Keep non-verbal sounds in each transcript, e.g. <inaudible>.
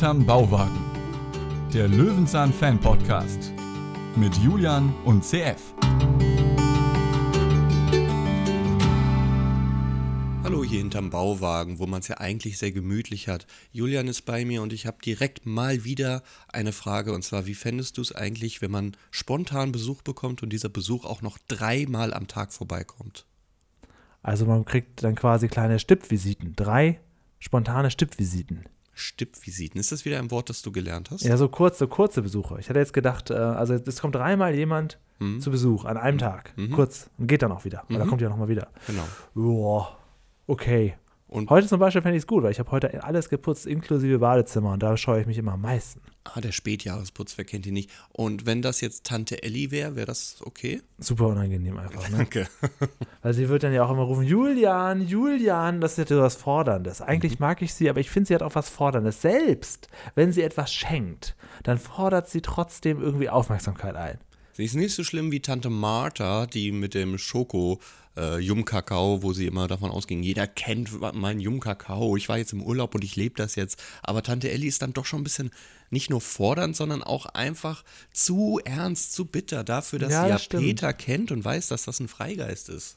Hinterm Bauwagen. Der Löwenzahn Fan Podcast mit Julian und CF. Hallo hier hinterm Bauwagen, wo man es ja eigentlich sehr gemütlich hat. Julian ist bei mir und ich habe direkt mal wieder eine Frage und zwar, wie fändest du es eigentlich, wenn man spontan Besuch bekommt und dieser Besuch auch noch dreimal am Tag vorbeikommt? Also man kriegt dann quasi kleine Stippvisiten. Drei spontane Stippvisiten. Stippvisiten. Ist das wieder ein Wort, das du gelernt hast? Ja, so kurze, kurze Besuche. Ich hatte jetzt gedacht, äh, also es kommt dreimal jemand Mhm. zu Besuch an einem Tag. Mhm. Kurz. Und geht dann auch wieder. Mhm. kommt ja nochmal wieder. Genau. Boah. Okay. Und Heute zum Beispiel fände ich es gut, weil ich habe heute alles geputzt, inklusive Badezimmer. Und da scheue ich mich immer am meisten. ah, der Spätjahresputz, wer kennt ihn nicht? Und wenn das jetzt Tante Elli wäre, wäre das okay? Super unangenehm einfach. Ne? Danke. <laughs> Weil sie wird dann ja auch immer rufen, Julian, Julian, das ist ja was Forderndes. Eigentlich Mhm. mag ich sie, aber ich finde, sie hat auch was Forderndes. Selbst wenn sie etwas schenkt, dann fordert sie trotzdem irgendwie Aufmerksamkeit ein. Sie ist nicht so schlimm wie Tante Martha, die mit dem Schoko äh, Jumkakao, wo sie immer davon ausging, jeder kennt meinen Jumkakao. Ich war jetzt im Urlaub und ich lebe das jetzt. Aber Tante Elli ist dann doch schon ein bisschen nicht nur fordernd, sondern auch einfach zu ernst, zu bitter dafür, dass Ja, sie ja stimmt. Peter kennt und weiß, dass das ein Freigeist ist.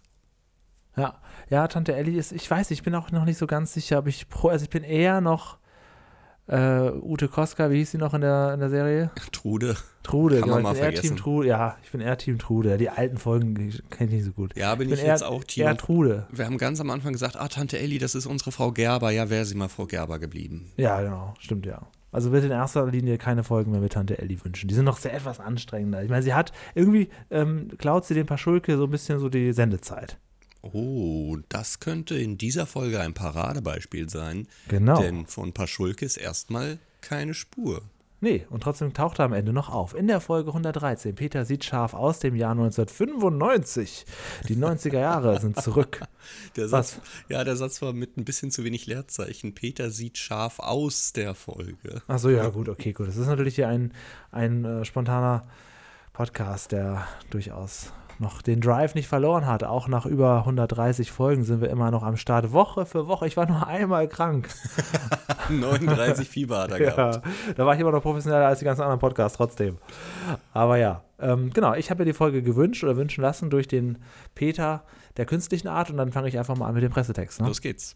Ja, ja, Tante Elli ist, ich weiß, ich bin auch noch nicht so ganz sicher, ob ich pro, also ich bin eher noch äh, Ute Koska, wie hieß sie noch in der, in der Serie? Trude. Trude, Kann genau. man Ich mal bin eher vergessen. Team Trude, ja, ich bin eher Team Trude. Die alten Folgen kenne ich nicht so gut. Ja, bin ich ich, bin jetzt eher, auch Team. eher Trude. Wir haben ganz am Anfang gesagt, ah, Tante Elli, das ist unsere Frau Gerber. Ja, wäre sie mal Frau Gerber geblieben. Ja, genau, stimmt ja. Also bitte in erster Linie keine Folgen mehr mit Tante Elli wünschen. Die sind noch sehr etwas anstrengender. Ich meine, sie hat irgendwie, ähm, klaut sie dem Paschulke so ein bisschen so die Sendezeit. Oh, das könnte in dieser Folge ein Paradebeispiel sein. Genau. Denn von Paschulke ist erstmal keine Spur. Nee, und trotzdem taucht er am Ende noch auf. In der Folge 113. Peter sieht scharf aus dem Jahr 1995. Die 90er Jahre sind zurück. <laughs> Der Was? Satz, ja, der Satz war mit ein bisschen zu wenig Leerzeichen. Peter sieht scharf aus der Folge. Achso, ja, gut, okay, gut. Das ist natürlich hier ein, ein äh, spontaner Podcast, der durchaus noch den Drive nicht verloren hat. Auch nach über 130 Folgen sind wir immer noch am Start. Woche für Woche. Ich war nur einmal krank. <laughs> 39 Fieber hat er gehabt. Ja, da war ich immer noch professioneller als die ganzen anderen Podcasts trotzdem. Aber ja, ähm, genau, ich habe mir die Folge gewünscht oder wünschen lassen durch den Peter der künstlichen Art und dann fange ich einfach mal an mit dem Pressetext. Ne? Los geht's.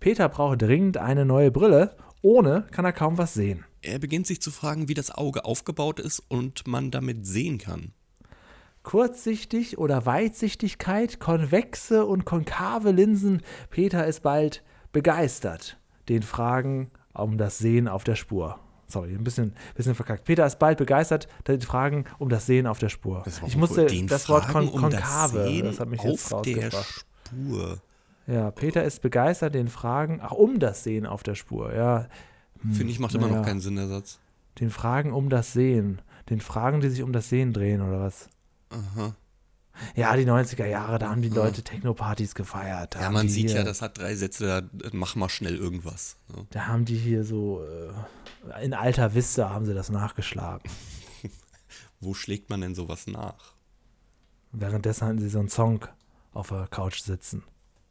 Peter braucht dringend eine neue Brille. Ohne kann er kaum was sehen. Er beginnt sich zu fragen, wie das Auge aufgebaut ist und man damit sehen kann. Kurzsichtig oder Weitsichtigkeit, konvexe und konkave Linsen. Peter ist bald begeistert. Den Fragen um das Sehen auf der Spur. Sorry, ein bisschen, bisschen verkackt. Peter ist bald begeistert, den Fragen um das Sehen auf der Spur. Das Ich musste das Wort kon um das konkave, Sehen das hat mich jetzt auf der rausgebracht. Spur. Ja, Peter ist begeistert, den Fragen, ach, um das Sehen auf der Spur. Ja, Finde ich, macht immer naja. noch keinen Sinn, der Satz. den Fragen um das Sehen. Den Fragen, die sich um das Sehen drehen, oder was? Aha. Ja, die 90er Jahre, da haben die Leute Techno-Partys gefeiert. Ja, man sieht hier, ja, das hat drei Sätze, da mach mal schnell irgendwas. ne? Da haben die hier so, äh, in alter Vista haben sie das nachgeschlagen. <laughs> Wo schlägt man denn sowas nach? Währenddessen hatten sie so einen Song auf der Couch sitzen.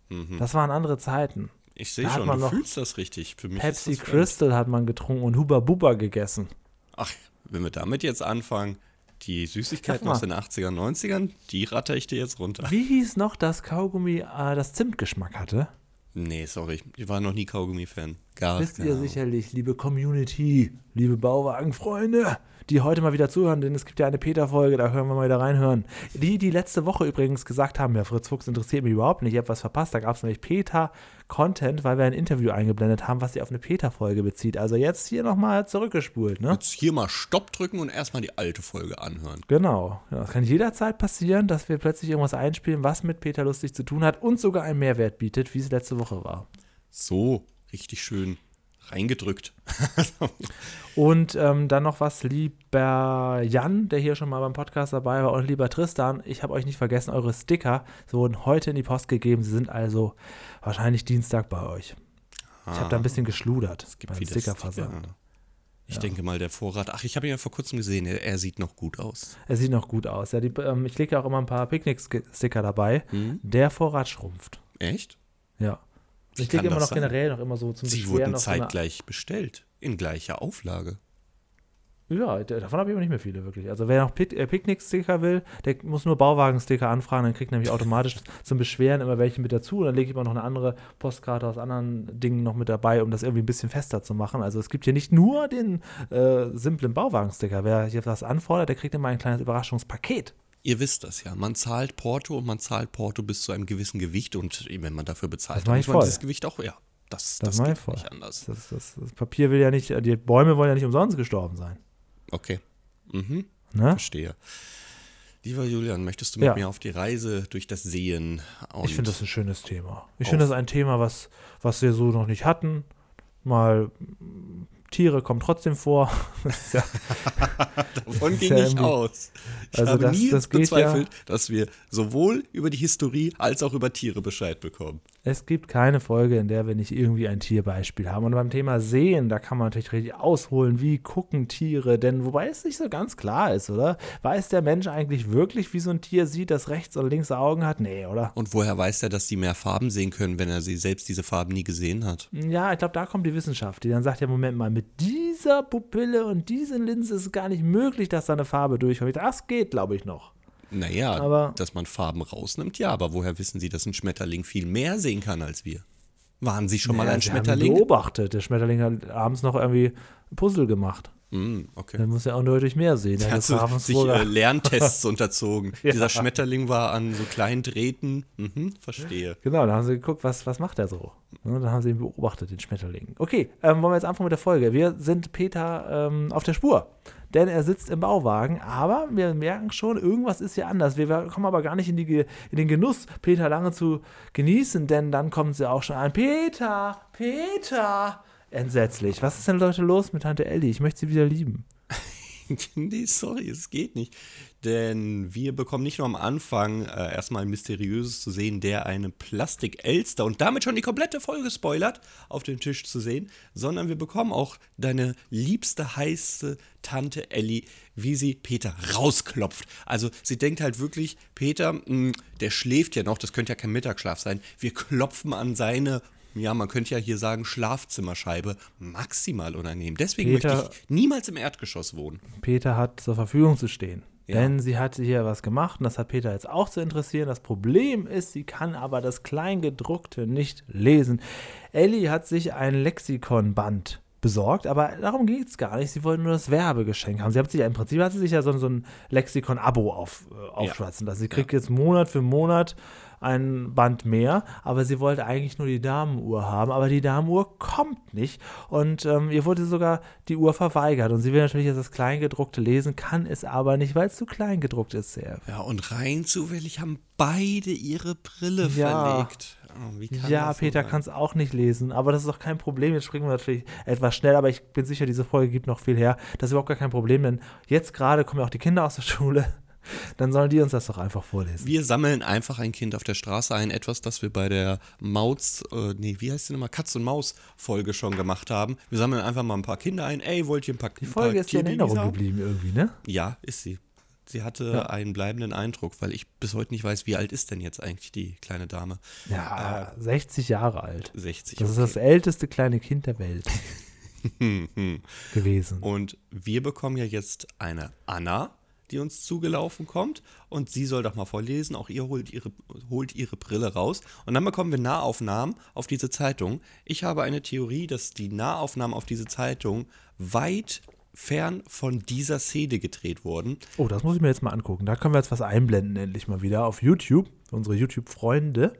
Mhm. Das waren andere Zeiten. Ich sehe schon, man du fühlst das richtig. Für mich Pepsi. Crystal hat man getrunken und Huba Buba gegessen. Ach, wenn wir damit jetzt anfangen, die Süßigkeiten aus den 80ern, 90ern, die ratter ich dir jetzt runter. Wie hieß noch das Kaugummi, äh, das Zimtgeschmack hatte? Nee, sorry, ich war noch nie Kaugummi-Fan. Gar Wisst keine ihr sicherlich, liebe Community, liebe Bauwagenfreunde, die heute mal wieder zuhören, denn es gibt ja eine Peter-Folge, da hören wir mal wieder reinhören. Die, die letzte Woche übrigens gesagt haben, ja, Fritz Fuchs interessiert mich überhaupt nicht, ich habe was verpasst, da gab es nämlich Peter-Content, weil wir ein Interview eingeblendet haben, was sich auf eine Peter-Folge bezieht. Also jetzt hier nochmal zurückgespult, ne? Jetzt hier mal Stopp drücken und erstmal die alte Folge anhören. Genau. Ja, es kann jederzeit passieren, dass wir plötzlich irgendwas einspielen, was mit Peter lustig zu tun hat und sogar einen Mehrwert bietet, wie es letzte Woche war. So, richtig schön reingedrückt. <laughs> Und ähm, dann noch was, lieber Jan, der hier schon mal beim Podcast dabei war, und lieber Tristan, ich habe euch nicht vergessen, eure Sticker wurden heute in die Post gegeben. Sie sind also wahrscheinlich Dienstag bei euch. Ich habe da ein bisschen geschludert Ah, Es gibt beim wieder Stickerversand. Sticker. Ich denke mal, der Vorrat. Ach, ich habe ihn ja vor kurzem gesehen. Er, er sieht noch gut aus. Er sieht noch gut aus. Ja, die, ähm, ich lege ja auch immer ein paar Picknick-Sticker dabei. Hm? Der Vorrat schrumpft. Echt? Ja. Ich kann lege immer noch sein? generell noch immer so zum Sie Beschweren wurden noch so zeitgleich bestellt. in gleicher Auflage. Ja, davon habe ich aber nicht mehr viele, wirklich. Also wer noch Pick äh, Picknick-Sticker will, der muss nur Bauwagen-Sticker anfragen, dann kriegt nämlich automatisch <laughs> zum Beschweren immer welche mit dazu. Und dann lege ich immer noch eine andere Postkarte aus anderen Dingen noch mit dabei, um das irgendwie ein bisschen fester zu machen. Also es gibt hier nicht nur den äh, simplen Bauwagen-Sticker. Wer hier was anfordert, der kriegt immer ein kleines Überraschungspaket. Ihr wisst das ja. Man zahlt Porto und man zahlt Porto bis zu einem gewissen Gewicht und wenn man dafür bezahlt, dann muss man voll. dieses Gewicht auch, ja, das, Das das, geht voll. nicht anders. Das, das, das Papier will ja nicht, die Bäume wollen ja nicht umsonst gestorben sein. Okay. Mhm. Ne? Verstehe. Lieber Julian, möchtest du mit Ja. mir auf die Reise durch das Sehen? Ich finde das ein schönes Thema. Ich finde das ein Thema, was, was wir so noch nicht hatten. Mal Tiere kommen trotzdem vor. <laughs> Ja, <laughs> Davon ging ja ich aus. Ich Also habe das- nie das bezweifelt, dass wir sowohl über die Historie als auch über Tiere Bescheid bekommen. Es gibt keine Folge, in der wir nicht irgendwie ein Tierbeispiel haben. Und beim Thema Sehen, da kann man natürlich richtig ausholen, wie gucken Tiere. Denn wobei es nicht so ganz klar ist, oder? Weiß der Mensch eigentlich wirklich, wie so ein Tier sieht, das rechts und links Augen hat? Nee, oder? Und woher weiß er, dass die mehr Farben sehen können, wenn er sie selbst diese Farben nie gesehen hat? Ja, ich glaube, da kommt die Wissenschaft, die dann sagt, ja, Moment mal, mit dieser Pupille und diesen Linse ist es gar nicht möglich, dass da eine Farbe durchkommt. Das geht, glaube ich, noch. Naja, Aber- dass man Farben rausnimmt, ja, aber woher wissen Sie, dass ein Schmetterling viel mehr sehen kann als wir? Waren Sie schon mal Ja, ein sie haben Schmetterling? beobachtet. Der Schmetterling hat abends noch irgendwie ein Puzzle gemacht. Hm, okay. Dann muss er auch deutlich mehr sehen. Der Hast du sich äh, Lerntests <laughs> unterzogen. Ja. Dieser Schmetterling war an so kleinen Drähten. Mhm, verstehe. Genau, da haben sie geguckt, was, was macht er so. Ne, dann haben sie ihn beobachtet, den Schmetterling. Okay, ähm, wollen wir jetzt anfangen mit der Folge. Wir sind Peter ähm, auf der Spur. Denn er sitzt im Bauwagen, aber wir merken schon, irgendwas ist hier anders. Wir kommen aber gar nicht in, die, in den Genuss, Peter lange zu genießen, denn dann kommen sie auch schon an. Peter, Peter! Entsetzlich. Was ist denn Leute los mit Tante Ellie? Ich möchte sie wieder lieben. <laughs> nee, sorry, es geht nicht. Denn wir bekommen nicht nur am Anfang äh, erstmal ein Mysteriöses zu sehen, der eine Plastik-Elster und damit schon die komplette Folge spoilert, auf dem Tisch zu sehen, sondern wir bekommen auch deine liebste, heiße Tante Ellie, wie sie Peter rausklopft. Also sie denkt halt wirklich, Peter, mh, der schläft ja noch, das könnte ja kein Mittagsschlaf sein. Wir klopfen an seine ja, man könnte ja hier sagen, Schlafzimmerscheibe maximal unangenehm. Deswegen Peter- möchte ich niemals im Erdgeschoss wohnen. Peter hat zur Verfügung zu stehen. Ja. Denn sie hat hier was gemacht und das hat Peter jetzt auch zu interessieren. Das Problem ist, sie kann aber das Kleingedruckte nicht lesen. Ellie hat sich ein Lexikonband besorgt, aber darum geht es gar nicht. Sie wollte nur das Werbegeschenk haben. Sie hat sich ja im Prinzip hat sie sich ja so, so ein Lexikon-Abo auf, äh, aufschwatzen lassen. Sie kriegt jetzt Monat für Monat ein Band mehr, aber sie wollte eigentlich nur die Damenuhr haben, aber die Damenuhr kommt nicht und ähm, ihr wurde sogar die Uhr verweigert und sie will natürlich jetzt das Kleingedruckte lesen, kann es aber nicht, weil es zu klein gedruckt ist. Sehr. Ja, und rein zufällig haben beide ihre Brille Ja. verlegt. Oh, Ja, Peter kann es auch nicht lesen, aber das ist doch kein Problem. Jetzt springen wir natürlich etwas schnell, aber ich bin sicher, diese Folge gibt noch viel her. Das ist überhaupt gar kein Problem, denn jetzt gerade kommen ja auch die Kinder aus der Schule. Dann sollen die uns das doch einfach vorlesen. Wir sammeln einfach ein Kind auf der Straße ein, etwas, das wir bei der Maus, äh, nee, wie heißt die nochmal, Katz und Maus Folge schon gemacht haben. Wir sammeln einfach mal ein paar Kinder ein. Ey, wollt ihr ein paar Die Folge ist dir in Erinnerung geblieben irgendwie, ne? Ja, ist sie. Sie hatte Ja. einen bleibenden Eindruck, weil ich bis heute nicht weiß, wie alt ist denn jetzt eigentlich die kleine Dame? Ja, 60 Jahre alt. 60. Das ist okay. das älteste kleine Kind der Welt <laughs> gewesen. Und wir bekommen ja jetzt eine Anna, die uns zugelaufen kommt. Und sie soll doch mal vorlesen. Auch ihr holt ihre, holt ihre Brille raus. Und dann bekommen wir Nahaufnahmen auf diese Zeitung. Ich habe eine Theorie, dass die Nahaufnahmen auf diese Zeitung weit fern von dieser Szene gedreht wurden. Oh, das muss ich mir jetzt mal angucken. Da können wir jetzt was einblenden, endlich mal wieder auf YouTube. Unsere YouTube-Freunde.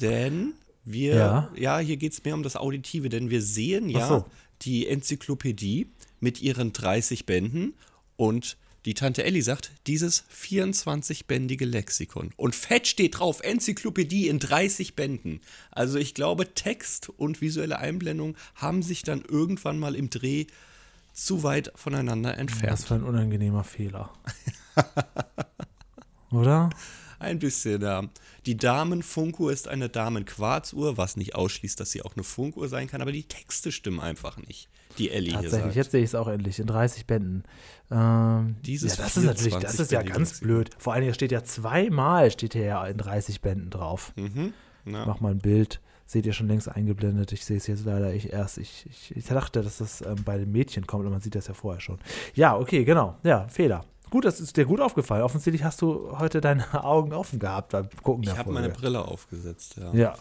Denn wir, Ja. ja, hier geht es mehr um das Auditive, denn wir sehen ja so. die Enzyklopädie mit ihren 30 Bänden und die Tante Elli sagt, dieses 24-bändige Lexikon. Und fett steht drauf, Enzyklopädie in 30 Bänden. Also ich glaube, Text und visuelle Einblendung haben sich dann irgendwann mal im Dreh zu weit voneinander entfernt. für ein unangenehmer Fehler. <laughs> Oder? Ein bisschen, ja. Die Damenfunkuhr ist eine Damenquarzuhr, was nicht ausschließt, dass sie auch eine Funkuhr sein kann, aber die Texte stimmen einfach nicht, die Ellie hier Tatsächlich, jetzt sehe ich es auch endlich in 30 Bänden. Ähm, Dieses ja, das ist natürlich, das ist ja 24-bändige ganz blöd. Vor allem, hier steht ja zweimal, steht hier ja in 30 Bänden drauf. Mhm. Ja. Mach mal ein Bild. seht ihr schon längst eingeblendet. Ich sehe es jetzt leider ich erst. Ich, ich, ich dachte, dass das ähm, bei den Mädchen kommt, und man sieht das ja vorher schon. Ja, okay, genau. Ja, Fehler. Gut, das ist dir gut aufgefallen. Offensichtlich hast du heute deine <laughs> Augen offen gehabt beim Gucken Ich habe meine Brille aufgesetzt, ja. Ja,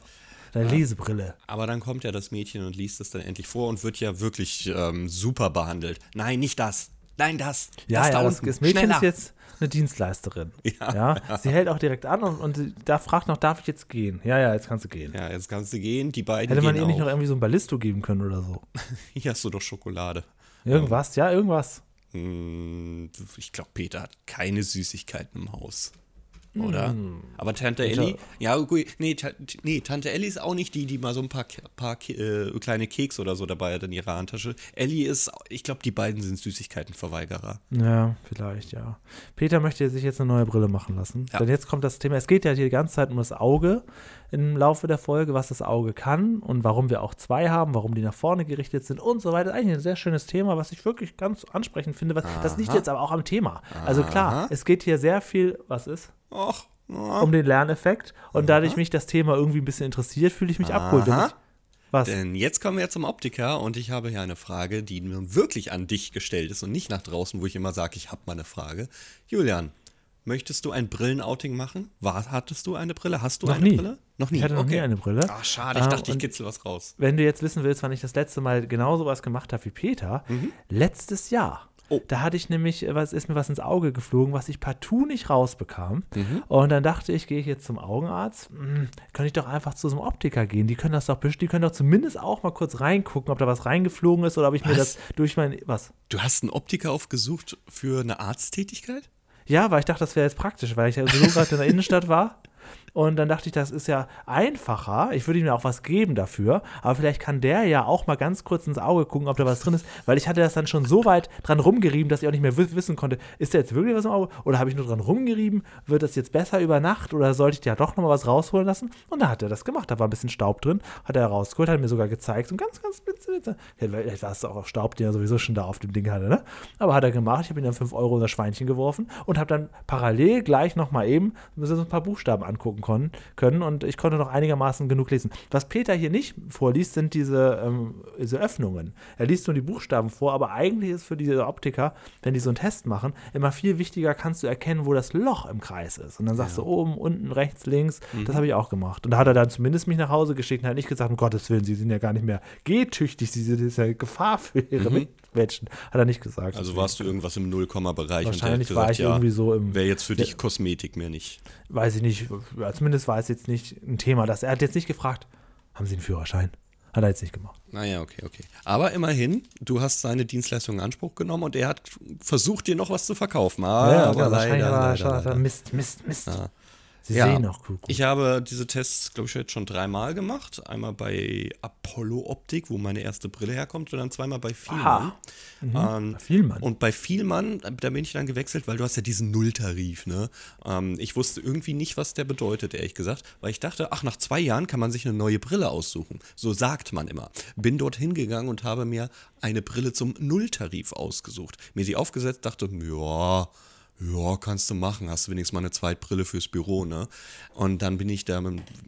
deine Lesebrille. Aber dann kommt ja das Mädchen und liest es dann endlich vor und wird ja wirklich ähm, super behandelt. Nein, nicht das. Nein, das. Ja, das ja, da das, Mädchen Schneller. ist jetzt eine Dienstleisterin. <laughs> Ja. Sie hält auch direkt an und, und da fragt noch, darf ich jetzt gehen? Ja, ja, jetzt kannst du gehen. Ja, jetzt kannst du gehen. Die beiden Hätte man ihr nicht auch. noch irgendwie so ein Ballisto geben können oder so? <laughs> Hier hast du doch Schokolade. Irgendwas, ja, irgendwas. Ich glaube, Peter hat keine Süßigkeiten im Haus. Oder? Hm. Aber Tante Elli, ja, gut, nee, nee, Tante Elli ist auch nicht die, die mal so ein paar, paar äh, kleine Keks oder so dabei hat in ihrer Handtasche. Elli ist, ich glaube, die beiden sind Süßigkeitenverweigerer. Ja, vielleicht, ja. Peter möchte sich jetzt eine neue Brille machen lassen. Ja. Denn jetzt kommt das Thema, es geht ja hier die ganze Zeit um das Auge im Laufe der Folge, was das Auge kann und warum wir auch zwei haben, warum die nach vorne gerichtet sind und so weiter. Eigentlich ein sehr schönes Thema, was ich wirklich ganz ansprechend finde. Was, das liegt jetzt aber auch am Thema. Also klar, Aha. es geht hier sehr viel, was ist? Ja. um den Lerneffekt. Und dadurch mich das Thema irgendwie ein bisschen interessiert, fühle ich mich abgeholt. Aha. ich, was? Denn jetzt kommen wir zum Optiker und ich habe hier eine Frage, die nun wirklich an dich gestellt ist und nicht nach draußen, wo ich immer sage, ich habe mal eine Frage. Julian, möchtest du ein Brillenouting machen? War, hattest du eine Brille? Hast du Noch eine nie. Brille? Noch nie. Ich hatte noch nie eine Brille. Ach, schade, ich Ah, dachte, ich und- kitzel was raus. Wenn du jetzt wissen willst, wann ich das letzte Mal genau sowas gemacht habe wie Peter, letztes Jahr. Oh. Da hatte ich nämlich, äh, was ist mir was ins Auge geflogen, was ich partout nicht rausbekam. Mhm. Und dann dachte ich, gehe ich jetzt zum Augenarzt, hm, kann ich doch einfach zu so einem Optiker gehen. Die können das doch bestimmt, die können doch zumindest auch mal kurz reingucken, ob da was reingeflogen ist oder ob ich mir Was? das durch mein, was? Du hast einen Optiker aufgesucht für eine Arzttätigkeit? Ja, weil ich dachte, das wäre jetzt praktisch, weil ich ja sowieso gerade in der Innenstadt war. <laughs> Und dann dachte ich, das ist ja einfacher. Ich würde ihm ja auch was geben dafür. Aber vielleicht kann der ja auch mal ganz kurz ins Auge gucken, ob da was drin ist. Weil ich hatte das dann schon so weit dran rumgerieben, dass ich auch nicht mehr wi- wissen konnte, ist da jetzt wirklich was im Auge? Oder habe ich nur dran rumgerieben? Wird das jetzt besser über Nacht? Oder sollte ich ja doch nochmal was rausholen lassen? Und dann hat er das gemacht. Da war ein bisschen Staub drin. Hat er rausgeholt, hat mir sogar gezeigt. Ein ganz, ganz blitze. Vielleicht war es auch Staub, den er sowieso schon da auf dem Ding hatte, ne? Aber hat er gemacht. Ich habe ihm dann 5 Euro in das Schweinchen geworfen und habe dann parallel gleich nochmal eben so ein paar Buchstaben angucken kon- können und ich konnte noch einigermaßen genug lesen. Was Peter hier nicht vorliest, sind diese, ähm, diese Öffnungen. Er liest nur die Buchstaben vor, aber eigentlich ist für diese Optiker, wenn die so einen Test machen, immer viel wichtiger, kannst du erkennen, wo das Loch im Kreis ist. Und dann sagst du oben, unten, rechts, links. Das habe ich auch gemacht. Und da hat er dann zumindest mich nach Hause geschickt und hat nicht gesagt, um Gottes Willen, sie sind ja gar nicht mehr gehtüchtig, sie sind ja Gefahr für ihre Mitmenschen. Hat er nicht gesagt. Also warst du irgendwas im Nullkomma-Bereich und der hat Wahrscheinlich gesagt, war ich ja, irgendwie so im, wäre jetzt für dich Kosmetik mehr nicht. weiß ich nicht, ja, zumindest war es jetzt nicht ein Thema. Das, er hat jetzt nicht gefragt, haben Sie einen Führerschein? Hat er jetzt nicht gemacht. Naja, okay, okay. Aber immerhin, du hast seine Dienstleistung in Anspruch genommen und er hat versucht, dir noch was zu verkaufen. Ah, aber wahrscheinlich leider, er leider, schon- leider. Mist, Mist, Mist. Sie Ja. sehen noch gut. Ich habe diese Tests, glaube ich, jetzt schon dreimal gemacht. Einmal bei Apollo Optik, wo meine erste Brille herkommt, und dann zweimal bei Vielmann. Ähm, Bei Vielmann. Und bei Vielmann, da bin ich dann gewechselt, weil du hast ja diesen Nulltarif, ne? Ähm, ich wusste irgendwie nicht, was der bedeutet, ehrlich gesagt, weil ich dachte, ach, nach zwei Jahren kann man sich eine neue Brille aussuchen. So sagt man immer. Bin dort hingegangen und habe mir eine Brille zum Nulltarif ausgesucht. Mir sie aufgesetzt, dachte, ja, ja, kannst du machen, hast du wenigstens mal eine Zweitbrille fürs Büro, ne? Und dann bin ich da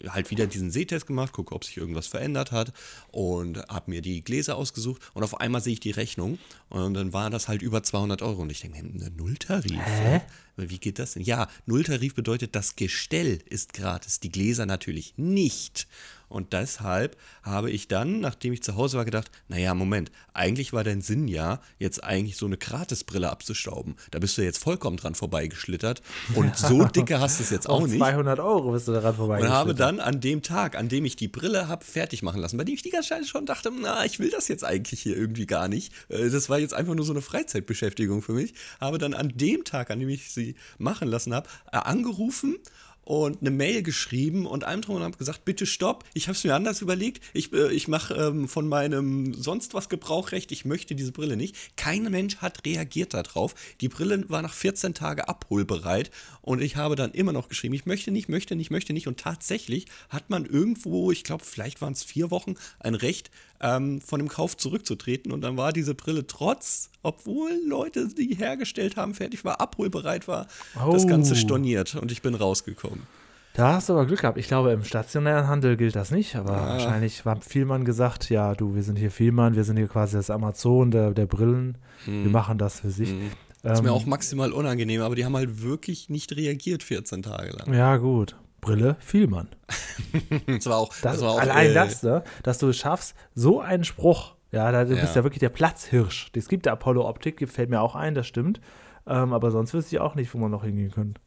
halt wieder diesen Sehtest gemacht, gucke, ob sich irgendwas verändert hat und habe mir die Gläser ausgesucht und auf einmal sehe ich die Rechnung und dann war das halt über 200 Euro und ich denke, mir, ein Nulltarif? Hä? Wie geht das denn? Ja, Nulltarif bedeutet, das Gestell ist gratis, die Gläser natürlich nicht. Und deshalb habe ich dann, nachdem ich zu Hause war, gedacht, naja, Moment, eigentlich war dein Sinn ja, jetzt eigentlich so eine Gratisbrille abzustauben. Da bist du jetzt vollkommen dran vorbeigeschlittert. Und so <laughs> dicke hast du es jetzt auch Auf nicht. 200 Euro bist du daran Und vorbei. habe dann an dem Tag, an dem ich die Brille habe fertig machen lassen, bei dem ich die ganze Zeit schon dachte, na, ich will das jetzt eigentlich hier irgendwie gar nicht. Äh, Das war jetzt einfach nur so eine Freizeitbeschäftigung für mich. Habe dann an dem Tag, an dem ich sie machen lassen habe, äh, angerufen und eine Mail geschrieben und allem drum und habe gesagt, bitte stopp, ich habe es mir anders überlegt, ich, äh, ich mache ähm, von meinem sonst was Gebrauchrecht, ich möchte diese Brille nicht. Kein Mensch hat reagiert darauf. Die Brille war nach 14 Tagen abholbereit und ich habe dann immer noch geschrieben, ich möchte nicht, möchte nicht, möchte nicht und tatsächlich hat man irgendwo, ich glaube, vielleicht waren es vier Wochen, ein Recht, ähm, von dem Kauf zurückzutreten und dann war diese Brille trotz, obwohl Leute die hergestellt haben, fertig war, abholbereit war, das Oh. Ganze storniert und ich bin rausgekommen. Da hast du aber Glück gehabt. Ich glaube, im stationären Handel gilt das nicht, aber Ah. wahrscheinlich hat Vielmann gesagt, ja, du, wir sind hier Vielmann, wir sind hier quasi das Amazon der, der Brillen. Wir machen das für sich. Mhm. Ist mir Ähm, auch maximal unangenehm, aber die haben halt wirklich nicht reagiert 14 Tage lang. Ja, gut. Brille, Vielmann. <laughs> Das war auch, Das, das war auch allein äh, das, ne, dass du es schaffst, so einen Spruch, ja, da, du bist Ja. ja wirklich der Platzhirsch. Es gibt der Apollo-Optik, fällt mir auch ein, das stimmt. Ähm, aber sonst wüsste ich auch nicht, wo man noch hingehen könnte.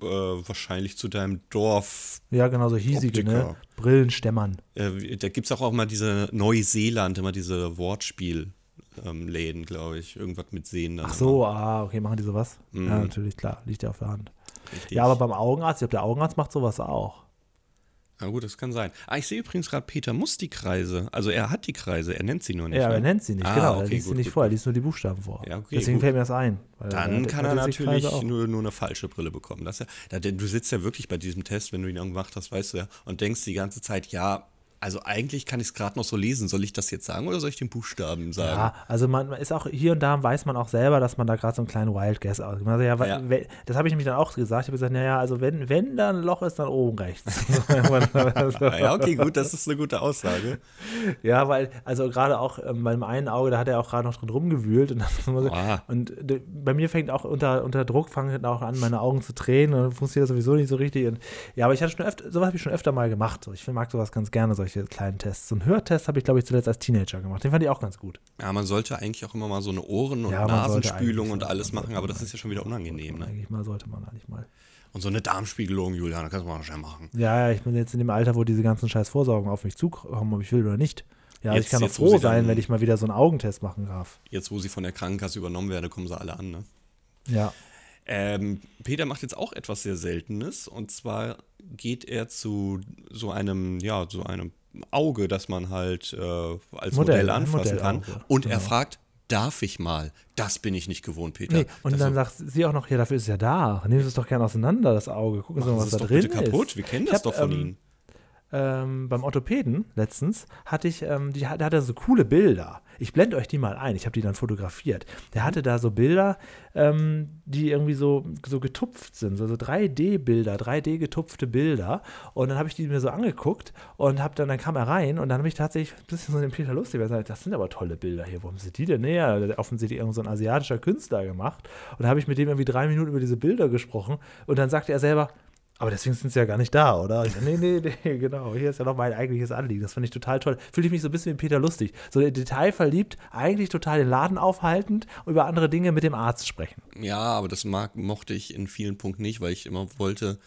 äh, wahrscheinlich zu deinem Dorf. Ja, genau, so hiesige, ne? Optiker. Brillenstämmern. Äh, da gibt es auch, auch mal diese Neuseeland, immer diese Wortspielläden, glaube ich. Irgendwas mit Seen. Ach so, ah, okay, machen die sowas? Mhm. Ja, natürlich, klar, liegt ja auf der Hand. Richtig. Ja, aber beim Augenarzt, ich glaube, der Augenarzt macht sowas auch. Na gut, das kann sein. Ah, ich sehe übrigens gerade, Peter muss die Kreise. Also er hat die Kreise, er nennt sie nur nicht. ja, ne? er nennt sie nicht, Ah, genau. er okay, liest sie gut, nicht gut, vor, er liest nur die Buchstaben vor. Ja, okay, Deswegen gut. fällt mir das ein. Dann er- kann er er natürlich nur, nur eine falsche Brille bekommen. Das ja, da, du sitzt ja wirklich bei diesem Test, wenn du ihn gemacht hast, weißt du ja, und denkst die ganze Zeit, ja, also eigentlich kann ich es gerade noch so lesen. Soll ich das jetzt sagen oder soll ich den Buchstaben sagen? Ja, also man ist auch hier und da weiß man auch selber, dass man da gerade so einen kleinen Wild Guess ausgibt. Also ja, Ja. das habe ich nämlich dann auch gesagt. Ich habe gesagt, naja, also wenn, wenn da ein Loch ist, dann oben rechts. <laughs> <laughs> Ja, okay, gut, das ist eine gute Aussage. <laughs> ja, weil, also gerade auch ähm, bei dem einen Auge, da hat er auch gerade noch drin rumgewühlt. Und, so, und äh, bei mir fängt auch unter, unter Druck, fangen auch an, meine Augen zu tränen und dann funktioniert das sowieso nicht so richtig. Und, ja, aber ich hatte schon öfter, sowas habe ich schon öfter mal gemacht. Ich mag sowas ganz gerne, solche kleinen Tests. So einen Hörtest habe ich, glaube ich, zuletzt als Teenager gemacht. Den fand ich auch ganz gut. Ja, man sollte eigentlich auch immer mal so eine Ohren- und Ja, Nasenspülung und alles machen, aber das ist ja schon wieder unangenehm. Ne? Eigentlich mal sollte man eigentlich mal. Und so eine Darmspiegelung, Julian, kannst du mal schnell machen. Ja, ja, ich bin jetzt in dem Alter, wo diese ganzen scheiß Vorsorgen auf mich zukommen, ob ich will oder nicht. Ja, Jetzt- ich kann doch froh sein, dann- wenn ich mal wieder so einen Augentest machen darf. Jetzt, wo sie von der Krankenkasse übernommen werden, kommen sie alle an. Ne? Ja. Ähm, Peter macht jetzt auch etwas sehr Seltenes und zwar geht er zu so einem, ja, so einem Auge, das man halt äh, als Modell, Modell, anfassen kann. Und er genau. fragt, darf ich mal? Das bin ich nicht gewohnt, Peter. Nee, und das dann so, sagt sie auch noch, ja, dafür ist es ja da. Nehmen Sie es doch gerne auseinander, das Auge. Gucken Sie mal, das was ist da doch drin bitte kaputt. ist. Wir kennen Ich das hab, doch von ähm, Ihnen. Ähm, beim Orthopäden letztens hatte ich, ähm, die, der hatte so coole Bilder. Ich blende euch die mal ein. Ich habe die dann fotografiert. Der hatte da so Bilder, ähm, die irgendwie so, so getupft sind, so, so 3D-Bilder, 3D-getupfte Bilder. Und dann habe ich die mir so angeguckt und habe dann, dann kam er rein und dann habe ich tatsächlich ein bisschen so den Peter lustig gesagt, das sind aber tolle Bilder hier. Warum sind die denn näher? Offensichtlich irgend so ein asiatischer Künstler gemacht. Und da habe ich mit dem irgendwie drei Minuten über diese Bilder gesprochen und dann sagte er selber, aber deswegen sind sie ja gar nicht da, oder? Ich, nee, nee, nee, <laughs> genau. Hier ist ja noch mein eigentliches Anliegen. Das fand ich total toll. Fühle ich mich so ein bisschen wie Peter Lustig. So detailverliebt, eigentlich total den Laden aufhaltend und über andere Dinge mit dem Arzt sprechen. Ja, aber das mag, mochte ich in vielen Punkten nicht, weil ich immer wollte,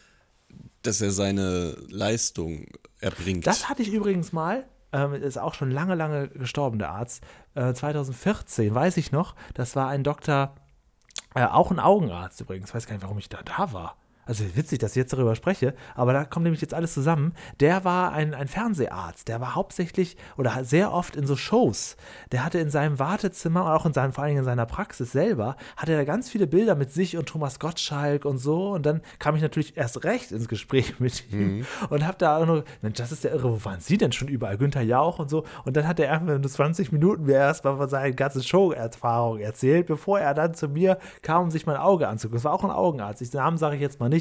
dass er seine Leistung erbringt. Das hatte ich übrigens mal. Ähm, ist auch schon lange, lange gestorben, der Arzt. Äh, 2014, weiß ich noch. Das war ein Doktor, äh, auch ein Augenarzt übrigens. Weiß gar nicht, warum ich da da war. Also witzig, dass ich jetzt darüber spreche, aber da kommt nämlich jetzt alles zusammen. Der war ein, ein Fernseharzt, der war hauptsächlich oder sehr oft in so Shows. Der hatte in seinem Wartezimmer und auch in seinem, vor allem in seiner Praxis selber, hatte er ganz viele Bilder mit sich und Thomas Gottschalk und so. Und dann kam ich natürlich erst recht ins Gespräch <laughs> mit ihm und habe da auch noch, Mensch, das ist ja irre, wo waren Sie denn schon überall? Günther Jauch und so. Und dann hat er einfach nur 20 Minuten mir erstmal von seinen ganzen Show-Erfahrungen erzählt, bevor er dann zu mir kam, um sich mein Auge anzugucken. Das war auch ein Augenarzt. Den Namen sage ich jetzt mal nicht,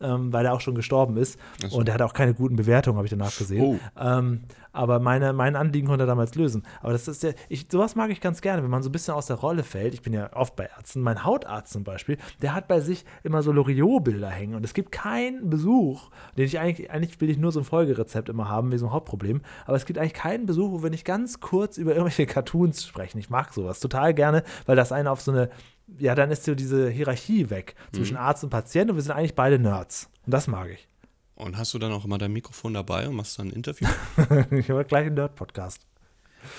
ähm, weil er auch schon gestorben ist. Und er hat auch keine guten Bewertungen, habe ich danach gesehen. Oh. Ähm, aber meine, mein Anliegen konnte er damals lösen. Aber das ist ja, ich, sowas mag ich ganz gerne, wenn man so ein bisschen aus der Rolle fällt. Ich bin ja oft bei Ärzten. Mein Hautarzt zum Beispiel, der hat bei sich immer so Loriot-Bilder hängen. Und es gibt keinen Besuch, den ich eigentlich, eigentlich will ich nur so ein Folgerezept immer haben, wie so ein Hauptproblem. Aber es gibt eigentlich keinen Besuch, wo wir nicht ganz kurz über irgendwelche Cartoons sprechen. Ich mag sowas total gerne, weil das eine auf so eine ja, dann ist so diese Hierarchie weg zwischen Arzt und Patient und wir sind eigentlich beide Nerds. Und das mag ich. Und hast du dann auch immer dein Mikrofon dabei und machst dann ein Interview? <laughs> ich habe gleich einen Nerd-Podcast.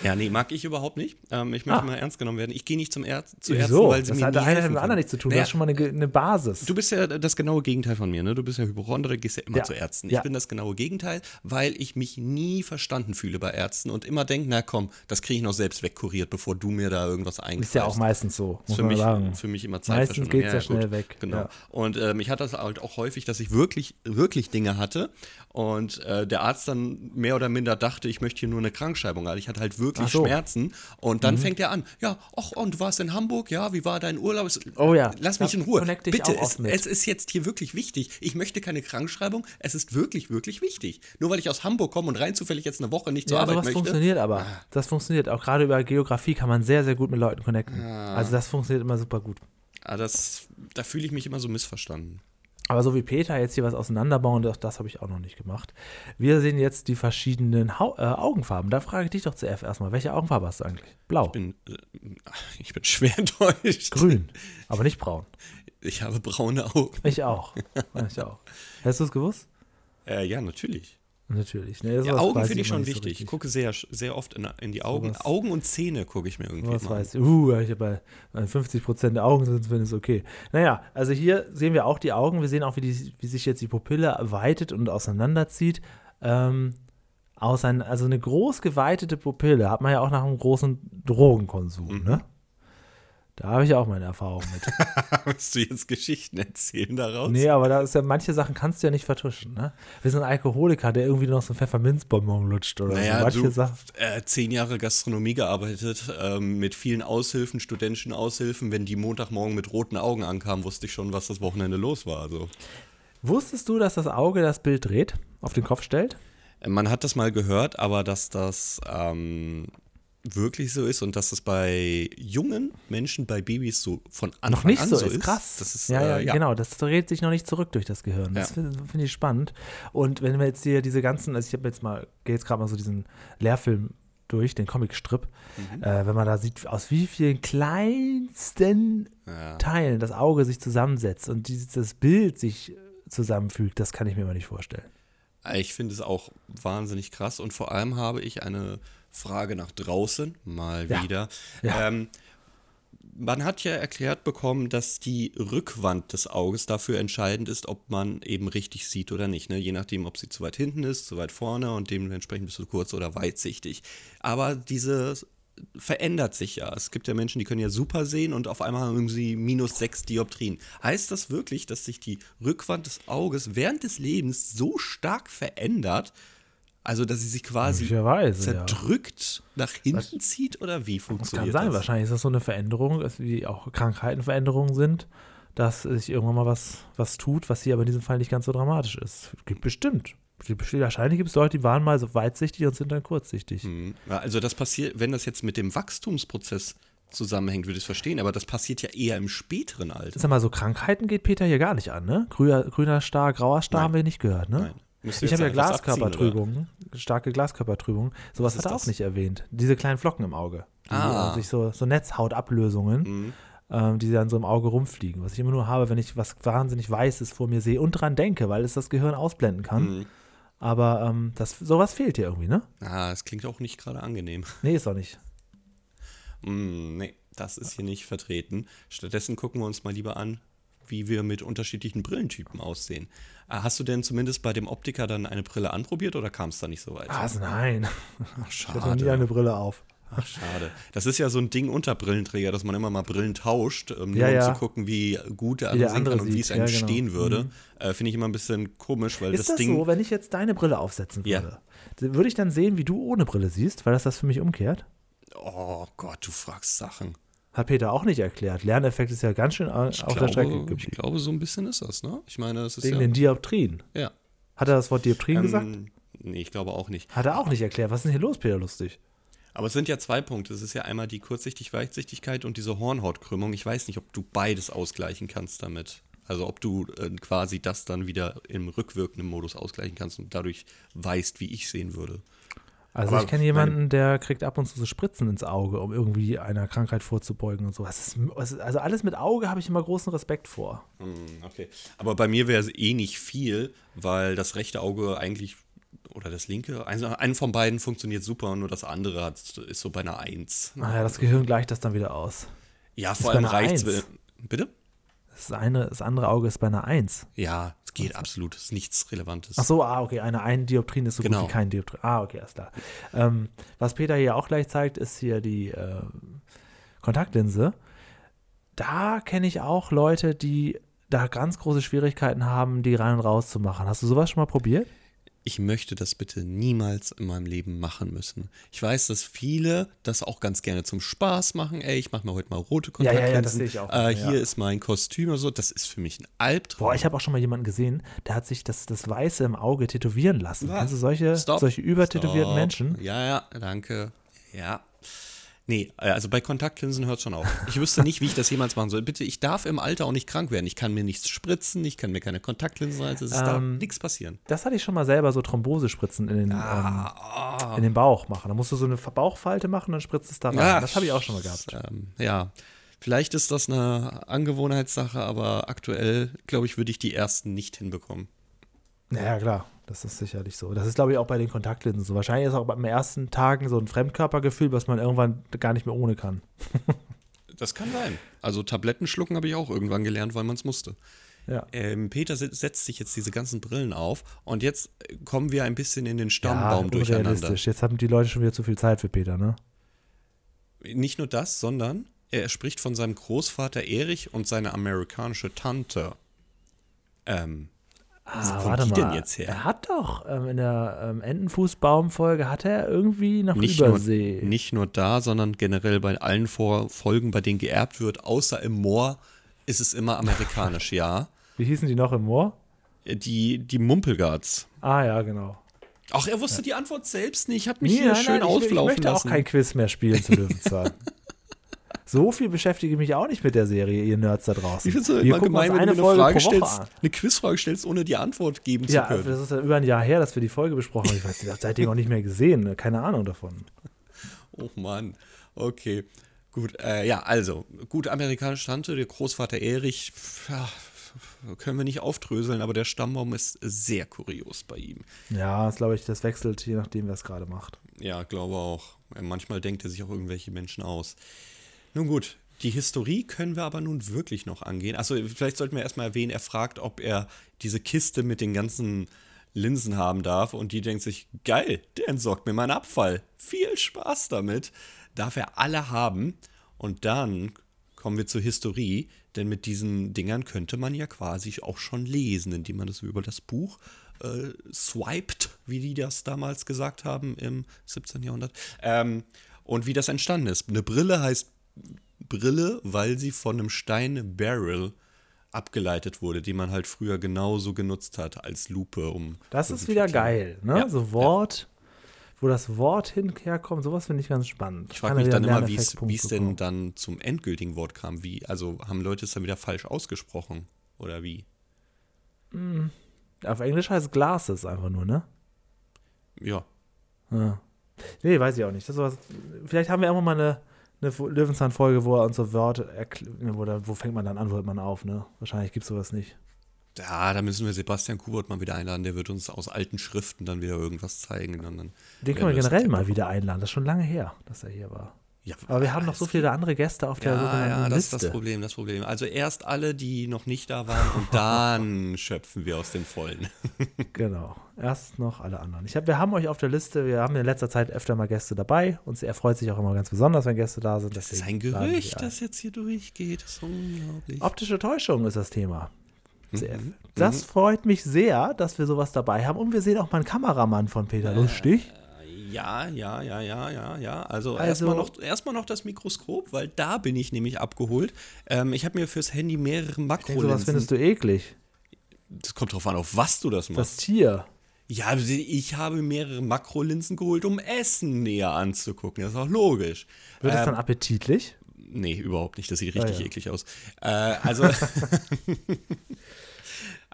Ja, nee, mag ich überhaupt nicht. Ähm, ich möchte Ah. mal ernst genommen werden. Ich gehe nicht zum Ärz zu Ärzten, weil sie das mir hat der eine mit helfen dem anderen nichts zu tun. Naja, Du hast schon mal eine, eine Basis. Du bist ja das genaue Gegenteil von mir, ne? Du bist ja Hypochonder, gehst ja immer Ja. zu Ärzten. Ja. Ich bin das genaue Gegenteil, weil ich mich nie verstanden fühle bei Ärzten und immer denke, na komm, das kriege ich noch selbst wegkuriert, bevor du mir da irgendwas eingreifst. ist ja auch meistens so, muss für man mich, sagen. für mich immer Meistens Zeitverschwendung. geht's ja schnell gut, weg, Genau. ja. Und ähm, ich hatte das halt auch häufig, dass ich wirklich, wirklich Dinge hatte und äh, der Arzt dann mehr oder minder dachte, ich möchte hier nur eine Krankschreibung. Also ich hatte halt halt wirklich so. Mhm. Schmerzen. Und dann fängt er an, ja, ach, und du warst in Hamburg, ja, wie war dein Urlaub? Es- Oh ja, Lass mich in Ruhe. Bitte, es, es ist jetzt hier wirklich wichtig. Ich möchte keine Krankschreibung, es ist wirklich, wirklich wichtig. Nur weil ich aus Hamburg komme und rein zufällig jetzt eine Woche nicht zur Ja, Arbeit möchte. funktioniert aber. Das funktioniert. Auch gerade über Geografie kann man sehr, sehr gut mit Leuten connecten. Also das funktioniert immer super gut. Ah, das, da fühle ich mich immer so missverstanden. Aber so wie Peter jetzt hier was auseinanderbauen, das, das habe ich auch noch nicht gemacht. Wir sehen jetzt die verschiedenen Hau äh, Augenfarben. Da frage ich dich doch zuerst erstmal, welche Augenfarbe hast du eigentlich? Blau, Ich bin, äh, ich bin schwer <laughs> enttäuscht. grün, aber nicht braun. Ich habe braune Augen. Ich auch. Ich auch. Hast du es gewusst? Äh, ja, natürlich. Natürlich. Nee, Ja, Augen finde ich schon so wichtig. richtig. ich gucke sehr, sehr oft in, in die Augen. Sowas- Augen und Zähne gucke ich mir irgendwie Was an. weiß ich. Uh, ich habe bei 50 Prozent der Augen sind, es okay. Naja, also hier sehen wir auch die Augen. Wir sehen auch, wie, die, wie sich jetzt die Pupille weitet und auseinanderzieht. Ähm, ausein- also eine groß geweitete Pupille hat man ja auch nach einem großen Drogenkonsum, Mhm. ne? Da habe ich auch meine Erfahrung mit. <laughs> Willst du jetzt Geschichten erzählen daraus? nee, aber da ist ja, manche Sachen kannst du ja nicht vertuschen, ne? Wir sind ein Alkoholiker, der irgendwie noch so ein Pfefferminzbonbon lutscht oder Naja, so. Manche du, Sachen. äh, zehn Jahre Gastronomie gearbeitet, ähm, mit vielen Aushilfen, studentischen Aushilfen. Wenn die Montagmorgen mit roten Augen ankamen, wusste ich schon, was das Wochenende los war. Also, Wusstest du, dass das Auge das Bild dreht, auf den Kopf stellt? äh, man hat das mal gehört, aber dass das ähm, wirklich so ist und dass das bei jungen Menschen, bei Babys so von Anfang noch nicht an so, so ist, krass. Das ist, ja, ja, äh, ja. genau. Das dreht sich noch nicht zurück durch das Gehirn. Das Ja. finde find ich spannend. Und wenn wir jetzt hier diese ganzen, also ich habe jetzt mal, gehe jetzt gerade mal so diesen Lehrfilm durch, den Comicstrip, Mhm. äh, wenn man da sieht, aus wie vielen kleinsten Ja. Teilen das Auge sich zusammensetzt und dieses das Bild sich zusammenfügt, das kann ich mir mal nicht vorstellen. Ich finde es auch wahnsinnig krass und vor allem habe ich eine Frage nach draußen, mal Ja. wieder. Ja. Ähm, man hat ja erklärt bekommen, dass die Rückwand des Auges dafür entscheidend ist, ob man eben richtig sieht oder nicht. Ne? Je nachdem, ob sie zu weit hinten ist, zu weit vorne und dementsprechend bist du kurz oder weitsichtig. Aber diese verändert sich ja. Es gibt ja Menschen, die können ja super sehen und auf einmal haben sie minus sechs Dioptrien. Heißt das wirklich, dass sich die Rückwand des Auges während des Lebens so stark verändert, also dass sie sich quasi Möglicherweise, ja. zerdrückt nach hinten zieht oder wie Das funktioniert kann sein, das? wahrscheinlich ist das so eine Veränderung, dass wie auch Krankheitenveränderungen sind, dass sich irgendwann mal was, was tut, was hier aber in diesem Fall nicht ganz so dramatisch ist. Gibt bestimmt. Wahrscheinlich gibt es Leute, die waren mal so weitsichtig und sind dann kurzsichtig. Mhm. Also das passiert, wenn das jetzt mit dem Wachstumsprozess zusammenhängt, würde ich es verstehen, aber das passiert ja eher im späteren Alter. Sag mal, so Krankheiten geht Peter hier gar nicht an, ne? Grüner, grüner Star, grauer Star Nein. haben wir nicht gehört, ne? Nein. Ich habe ja? Glaskörpertrübung, starke Glaskörpertrübung. Sowas Was hat ist er auch das? nicht erwähnt. Diese kleinen Flocken im Auge. Die Ah. äh, sich so, so Netzhautablösungen, Mhm. ähm, die dann so im Auge rumfliegen. Was ich immer nur habe, wenn ich was wahnsinnig Weißes vor mir sehe und dran denke, weil es das Gehirn ausblenden kann. Mhm. Aber ähm, das, sowas fehlt hier irgendwie, ne? Ah, es klingt auch nicht gerade angenehm. <laughs> Nee, ist doch nicht. Mm, nee, das ist hier nicht vertreten. Stattdessen gucken wir uns mal lieber an, wie wir mit unterschiedlichen Brillentypen aussehen. Ah, Hast du denn zumindest bei dem Optiker dann eine Brille anprobiert oder kam es da nicht so weit? Was? Nein. Ach, Ich hatte noch nie schade. eine Brille auf. Ach, schade. Das ist ja so ein Ding unter Brillenträger, dass man immer mal Brillen tauscht, ähm, nur Ja, um ja. zu gucken, wie gut der andere der andere kann und wie es einem Ja, genau. stehen würde. Äh, Finde ich immer ein bisschen komisch, weil Ist das, das Ding. so, wenn ich jetzt deine Brille aufsetzen würde? Würde ich dann sehen, wie du ohne Brille siehst, weil das das für mich umkehrt? Oh Gott, du fragst Sachen. Hat Peter auch nicht erklärt. Lerneffekt ist ja ganz schön Ich auf der Strecke glaube, ich geblieben. glaube, so ein bisschen ist das, ne? Ich meine, es ist Wegen ja. den Dioptrien. ja. Hat er das Wort Dioptrien gesagt? Ähm, nee, ich glaube auch nicht. Hat er auch nicht erklärt. Was ist denn hier los, Peter Lustig? Aber es sind ja zwei Punkte. Es ist ja einmal die Kurzsichtig-Weitsichtigkeit und diese Hornhautkrümmung. Ich weiß nicht, ob du beides ausgleichen kannst damit. Also ob du äh, quasi das dann wieder im rückwirkenden Modus ausgleichen kannst und dadurch weißt, wie ich sehen würde. Also Aber ich kenne jemanden, der kriegt ab und zu so Spritzen ins Auge, um irgendwie einer Krankheit vorzubeugen und so. Ist, also alles mit Auge habe ich immer großen Respekt vor. Hm, okay. Aber bei mir wäre es eh nicht viel, weil das rechte Auge eigentlich oder das linke, also einen von beiden funktioniert super, nur das andere hat, ist so bei einer Eins. Naja, das Gehirn gleicht das dann wieder aus. Ja, vor allem reicht Eins. Bitte? Das, eine, das andere Auge ist bei einer 1. Ja, es geht absolut. Es ist nichts Relevantes. Ach so, ah, okay, eine 1 Dioptrin ist so Genau. gut wie kein Dioptrin. Ah, okay, alles klar. Ähm, was Peter hier auch gleich zeigt, ist hier die äh, Kontaktlinse. Da kenne ich auch Leute, die da ganz große Schwierigkeiten haben, die rein und raus zu machen. Hast du sowas schon mal probiert? Ich möchte das bitte niemals in meinem Leben machen müssen. Ich weiß, dass viele das auch ganz gerne zum Spaß machen. Ey, ich mache mir heute mal rote Ja, ja, Kontaktlinsen. ja, das sehe ich auch. Äh, Ja. hier ist mein Kostüm oder so. Das ist für mich ein Albtraum. Boah, ich habe auch schon mal jemanden gesehen, der hat sich das, das Weiße im Auge tätowieren lassen. Du solche, solche übertätowierten Stopp. Menschen? Ja, ja, danke. Ja. Nee, äh, also bei Kontaktlinsen hört schon auf. Ich wüsste nicht, wie ich das jemals machen soll. Bitte, ich darf im Alter auch nicht krank werden. Ich kann mir nichts spritzen, ich kann mir keine Kontaktlinsen reinsetzen. Es darf Ähm, nichts passieren. Das hatte ich schon mal selber so Thrombosespritzen in den, Ah, ähm, in den Bauch machen. Da musst du so eine Bauchfalte machen, dann spritzt es da rein. Ah, das habe ich auch schon mal gehabt. Ähm, ja, vielleicht ist das eine Angewohnheitssache, aber aktuell, glaube ich, würde ich die ersten nicht hinbekommen. Ja, klar. Das ist sicherlich so. Das ist, glaube ich, auch bei den Kontaktlinsen so. Wahrscheinlich ist auch beim ersten Tagen so ein Fremdkörpergefühl, was man irgendwann gar nicht mehr ohne kann. <laughs> Das kann sein. Also Tabletten schlucken habe ich auch irgendwann gelernt, weil man es musste. Ja. Ähm, Peter se- setzt sich jetzt diese ganzen Brillen auf und jetzt kommen wir ein bisschen in den ja, Stammbaum durcheinander. unrealistisch. Jetzt haben die Leute schon wieder zu viel Zeit für Peter, ne? Nicht nur das, sondern er spricht von seinem Großvater Erich und seiner amerikanische Tante. Ähm, Ah, kommt warte die mal. denn jetzt her? Er hat doch ähm, in der ähm, Entenfußbaum-Folge hat er irgendwie noch nicht, nur, Übersee. nicht nur da, sondern generell bei allen Vor Folgen, bei denen geerbt wird, außer im Moor, ist es immer amerikanisch, ja. <laughs> Wie hießen die noch im Moor? Die, die Mumpelgards. Ah ja, genau. Ach, er wusste die Antwort selbst nicht. Hat mich Nee, hier nein, schön nein, ich, ich möchte auch lassen. kein Quiz mehr spielen zu Löwenzahn. <laughs> so viel beschäftige ich mich auch nicht mit der Serie, ihr Nerds da draußen. ich finde es immer gemein, wenn eine du eine Frage stellst, eine Quizfrage stellst, ohne die Antwort geben Ja, zu können. das ist ja über ein Jahr her, dass wir die Folge besprochen haben. Ich weiß nicht, seitdem auch nicht mehr gesehen. ne? Keine Ahnung davon. Oh Mann. Okay. Gut, äh, ja, also, gut, amerikanische Tante, der Großvater Erich, ja, können wir nicht aufdröseln, aber der Stammbaum ist sehr kurios bei ihm. Ja, das glaube ich, das wechselt, je nachdem, wer es gerade macht. Ja, glaube auch. Manchmal denkt er sich auch irgendwelche Menschen aus. Nun gut, die Historie können wir aber nun wirklich noch angehen. Also vielleicht sollten wir erstmal erwähnen, er fragt, ob er diese Kiste mit den ganzen Linsen haben darf und die denkt sich, geil, der entsorgt mir meinen Abfall. Viel Spaß damit. Darf er alle haben. Und dann kommen wir zur Historie, denn mit diesen Dingern könnte man ja quasi auch schon lesen, indem man das über das Buch äh, swiped, wie die das damals gesagt haben im 17. Jahrhundert. Ähm, und wie das entstanden ist. Eine Brille heißt Brille, weil sie von einem Stein Barrel abgeleitet wurde, die man halt früher genauso genutzt hat als Lupe, um. Das ist wieder geil, ne? Ja, so Wort, wo das Wort hinherkommt, sowas finde ich ganz spannend. Ich frage mich dann immer, wie es denn dann zum endgültigen Wort kam. Wie, also haben Leute es dann wieder falsch ausgesprochen? Oder wie? Auf Englisch heißt Glasses einfach nur, ne? Ja. Ja. Nee, weiß ich auch nicht. Das ist was, vielleicht haben wir irgendwann mal eine, eine Löwenzahn-Folge, wo er uns so Wörter erklärt, wo, wo fängt man dann an, wo hört man auf, ne? Wahrscheinlich gibt es sowas nicht. Ja, da müssen wir Sebastian Kubert mal wieder einladen. Der wird uns aus alten Schriften dann wieder irgendwas zeigen. Und dann Den können wir generell mal wieder einladen. Das ist schon lange her, dass er hier war. Ja, Aber wir haben noch so viele andere Gäste auf der Ja, sogenannten ja, das ist Liste. das Problem, das Problem. Also erst alle, die noch nicht da waren und <laughs> dann schöpfen wir aus dem Vollen. <laughs> Genau. Erst noch alle anderen. Ich hab, wir haben euch auf der Liste, wir haben in letzter Zeit öfter mal Gäste dabei und er freut sich auch immer ganz besonders, wenn Gäste da sind. Das ist ein Gerücht, das jetzt hier durchgeht. Das ist unglaublich. Optische Täuschung ist das Thema. Mhm. Das freut mich sehr, dass wir sowas dabei haben. Und wir sehen auch mal einen Kameramann von Peter Lustig. Ja, ja, ja, ja, ja, ja. Also, Also- erstmal noch, erstmal noch das Mikroskop, weil da bin ich nämlich abgeholt. Ähm, ich habe mir fürs Handy mehrere Ich denke, sowas Makrolinsen. findest du eklig. Das kommt drauf an, auf was du das Das machst. Tier. Ja, ich habe mehrere Makrolinsen geholt, um Essen näher anzugucken. Das ist auch logisch. Wird es Ähm, dann appetitlich? Nee, überhaupt nicht. Das sieht richtig Ah, ja. eklig aus. Äh, also, <laughs> <laughs>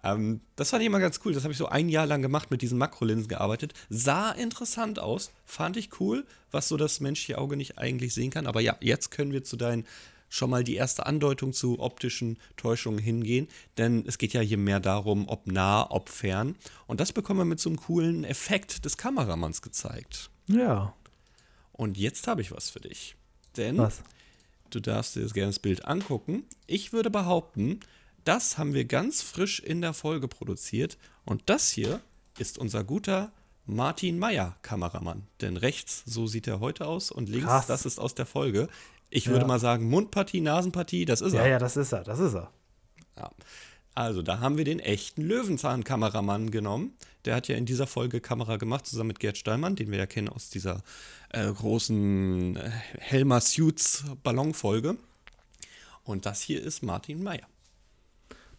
ähm, das fand ich immer ganz cool. Das habe ich so ein Jahr lang gemacht, mit diesen Makrolinsen gearbeitet. Sah interessant aus, fand ich cool, was so das menschliche Auge nicht eigentlich sehen kann. Aber ja, jetzt können wir zu deinen schon mal die erste Andeutung zu optischen Täuschungen hingehen, denn es geht ja hier mehr darum, ob nah, ob fern. Und das bekommen wir mit so einem coolen Effekt des Kameramanns gezeigt. Ja. Und jetzt habe ich was für dich. Denn Was? Du darfst dir jetzt gerne das Bild angucken. Ich würde behaupten, das haben wir ganz frisch in der Folge produziert. Und das hier ist unser guter Martin Meyer Kameramann. Denn rechts, so sieht er heute aus. Und links, Krass. das ist aus der Folge. Ich würde Ja. mal sagen, Mundpartie, Nasenpartie, das ist Ja, er. ja, das ist er. Das ist er. Ja. Also, da haben wir den echten Löwenzahn-Kameramann genommen. Der hat ja in dieser Folge Kamera gemacht, zusammen mit Gerd Stallmann, den wir ja kennen aus dieser äh, großen äh, Helmer Suits Ballonfolge. Und das hier ist Martin Meyer.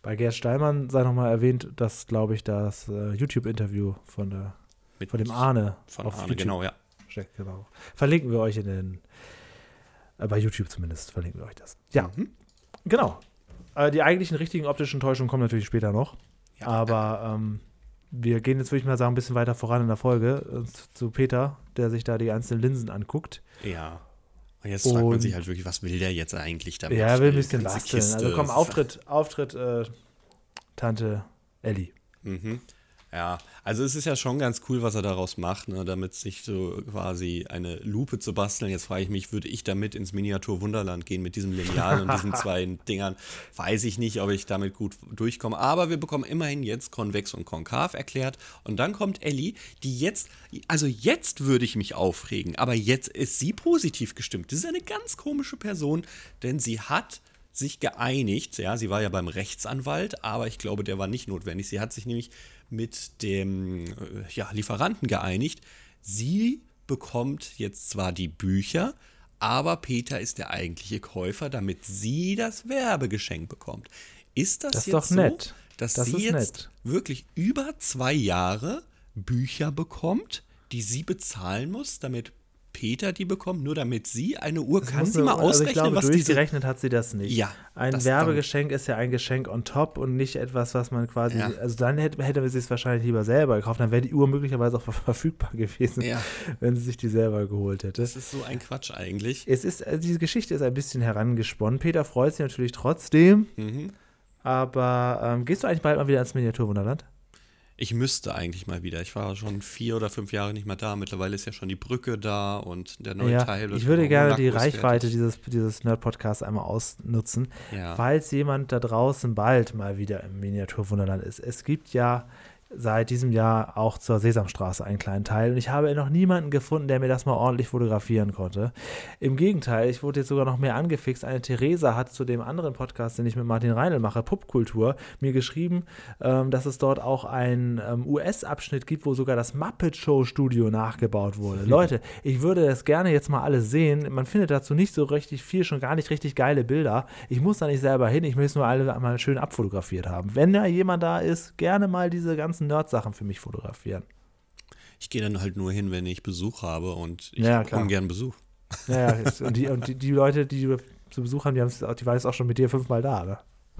Bei Gerd Stallmann sei nochmal erwähnt, dass, glaube ich, das äh, YouTube-Interview von, der, Mit von dem Arne Von auf Arne, YouTube genau, ja. steckt. Genau. Verlinken wir euch in den, äh, bei YouTube zumindest, verlinken wir euch das. Ja, Mhm. genau. Äh, die eigentlichen richtigen optischen Täuschungen kommen natürlich später noch. Ja. Aber ähm, wir gehen jetzt, würde ich mal sagen, ein bisschen weiter voran in der Folge äh, zu Peter, der sich da die einzelnen Linsen anguckt. Ja. Und jetzt fragt man Und- sich halt wirklich, was will der jetzt eigentlich damit? Ja, er will ein bisschen basteln. Kiste, Also komm, Auftritt, Auftritt, äh, Tante Ellie. Mhm. Ja, also es ist ja schon ganz cool, was er daraus macht, ne, damit sich so quasi eine Lupe zu basteln. Jetzt frage ich mich, würde ich damit ins Miniatur Wunderland gehen mit diesem Lineal und diesen <laughs> zwei Dingern? Weiß ich nicht, ob ich damit gut durchkomme. Aber wir bekommen immerhin jetzt konvex und konkav erklärt. Und dann kommt Ellie, die jetzt, also jetzt würde ich mich aufregen, aber jetzt ist sie positiv gestimmt. Das ist eine ganz komische Person, denn sie hat sich geeinigt. Ja, sie war ja beim Rechtsanwalt, aber ich glaube, der war nicht notwendig. Sie hat sich nämlich mit dem äh, ja, Lieferanten geeinigt. Sie bekommt jetzt zwar die Bücher, aber Peter ist der eigentliche Käufer, damit sie das Werbegeschenk bekommt. Ist das, Das jetzt doch so, nett. dass Das sie jetzt nett. wirklich über zwei Jahre Bücher bekommt, die sie bezahlen muss, damit Peter die bekommt, nur damit sie eine Uhr kann muss sie mal also ausrechnen, ich glaube, was diese durchgerechnet hat sie das nicht. Ja, Ein das Werbegeschenk ist ja ein Geschenk on top und nicht etwas, was man quasi. Ja. Also dann hätte, hätte sie es wahrscheinlich lieber selber gekauft. Dann wäre die Uhr möglicherweise auch ver- verfügbar gewesen, Ja. wenn sie sich die selber geholt hätte. Das ist so ein Quatsch eigentlich. Es ist, also diese Geschichte ist ein bisschen herangesponnen. Peter freut sich natürlich trotzdem. Mhm. Aber ähm, gehst du eigentlich bald mal wieder ins Miniaturwunderland? Ich müsste eigentlich mal wieder. Ich war schon vier oder fünf Jahre nicht mehr da. Mittlerweile ist ja schon die Brücke da und der neue Ja, Teil. ich würde gerne die Reichweite fertig. dieses, dieses Nerd-Podcasts einmal ausnutzen, Ja. falls jemand da draußen bald mal wieder im Miniaturwunderland ist. Es gibt ja seit diesem Jahr auch zur Sesamstraße einen kleinen Teil und ich habe noch niemanden gefunden, der mir das mal ordentlich fotografieren konnte. Im Gegenteil, ich wurde jetzt sogar noch mehr angefixt. Eine Theresa hat zu dem anderen Podcast, den ich mit Martin Reinl mache, Popkultur, mir geschrieben, ähm, dass es dort auch einen ähm, US-Abschnitt gibt, wo sogar das Muppet Show Studio nachgebaut wurde. Leute, ich würde das gerne jetzt mal alles sehen. Man findet dazu nicht so richtig viel, schon gar nicht richtig geile Bilder. Ich muss da nicht selber hin, ich möchte es nur alle mal schön abfotografiert haben. Wenn da jemand da ist, gerne mal diese ganzen Nerd-Sachen für mich fotografieren. Ich gehe dann halt nur hin, wenn ich Besuch habe und ich Ja, klar. ungern Besuch. Ja, ja, <laughs> und, die, und die, die Leute, die du zu Besuch haben, die, die waren jetzt auch schon mit dir fünfmal da, ne?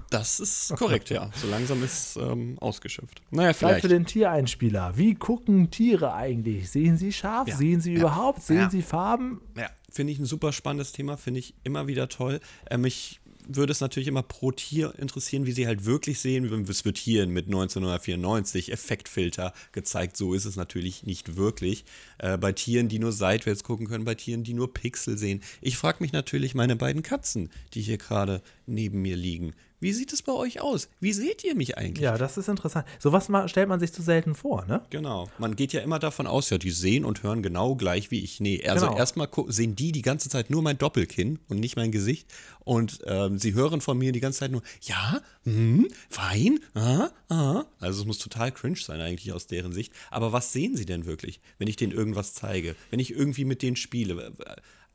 Das ist korrekt, ja. So langsam ist ähm, ausgeschöpft. Naja, Zeit vielleicht. für den Tiereinspieler. Wie gucken Tiere eigentlich? Sehen sie scharf? Ja, Sehen sie ja, überhaupt? Sehen ja. sie Farben? Ja, finde ich ein super spannendes Thema, finde ich immer wieder toll. Äh, mich würde es natürlich immer pro Tier interessieren, wie sie halt wirklich sehen. Es wird hier mit 1994 Effektfilter gezeigt. So ist es natürlich nicht wirklich. Äh, bei Tieren, die nur seitwärts gucken können, bei Tieren, die nur Pixel sehen. Ich frage mich natürlich meine beiden Katzen, die hier gerade neben mir liegen. Wie sieht es bei euch aus? Wie seht ihr mich eigentlich? Ja, das ist interessant. Sowas stellt man sich zu selten vor, ne? Genau. Man geht ja immer davon aus, ja, die sehen und hören genau gleich wie ich. Nee, also Genau. erstmal sehen die die ganze Zeit nur mein Doppelkinn und nicht mein Gesicht. Und ähm, sie hören von mir die ganze Zeit nur, ja, hm, Wein, ah, ah. Also es muss total cringe sein eigentlich aus deren Sicht. Aber was sehen sie denn wirklich, wenn ich denen irgendwas zeige? Wenn ich irgendwie mit denen spiele?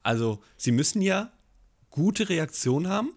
Also sie müssen ja gute Reaktion haben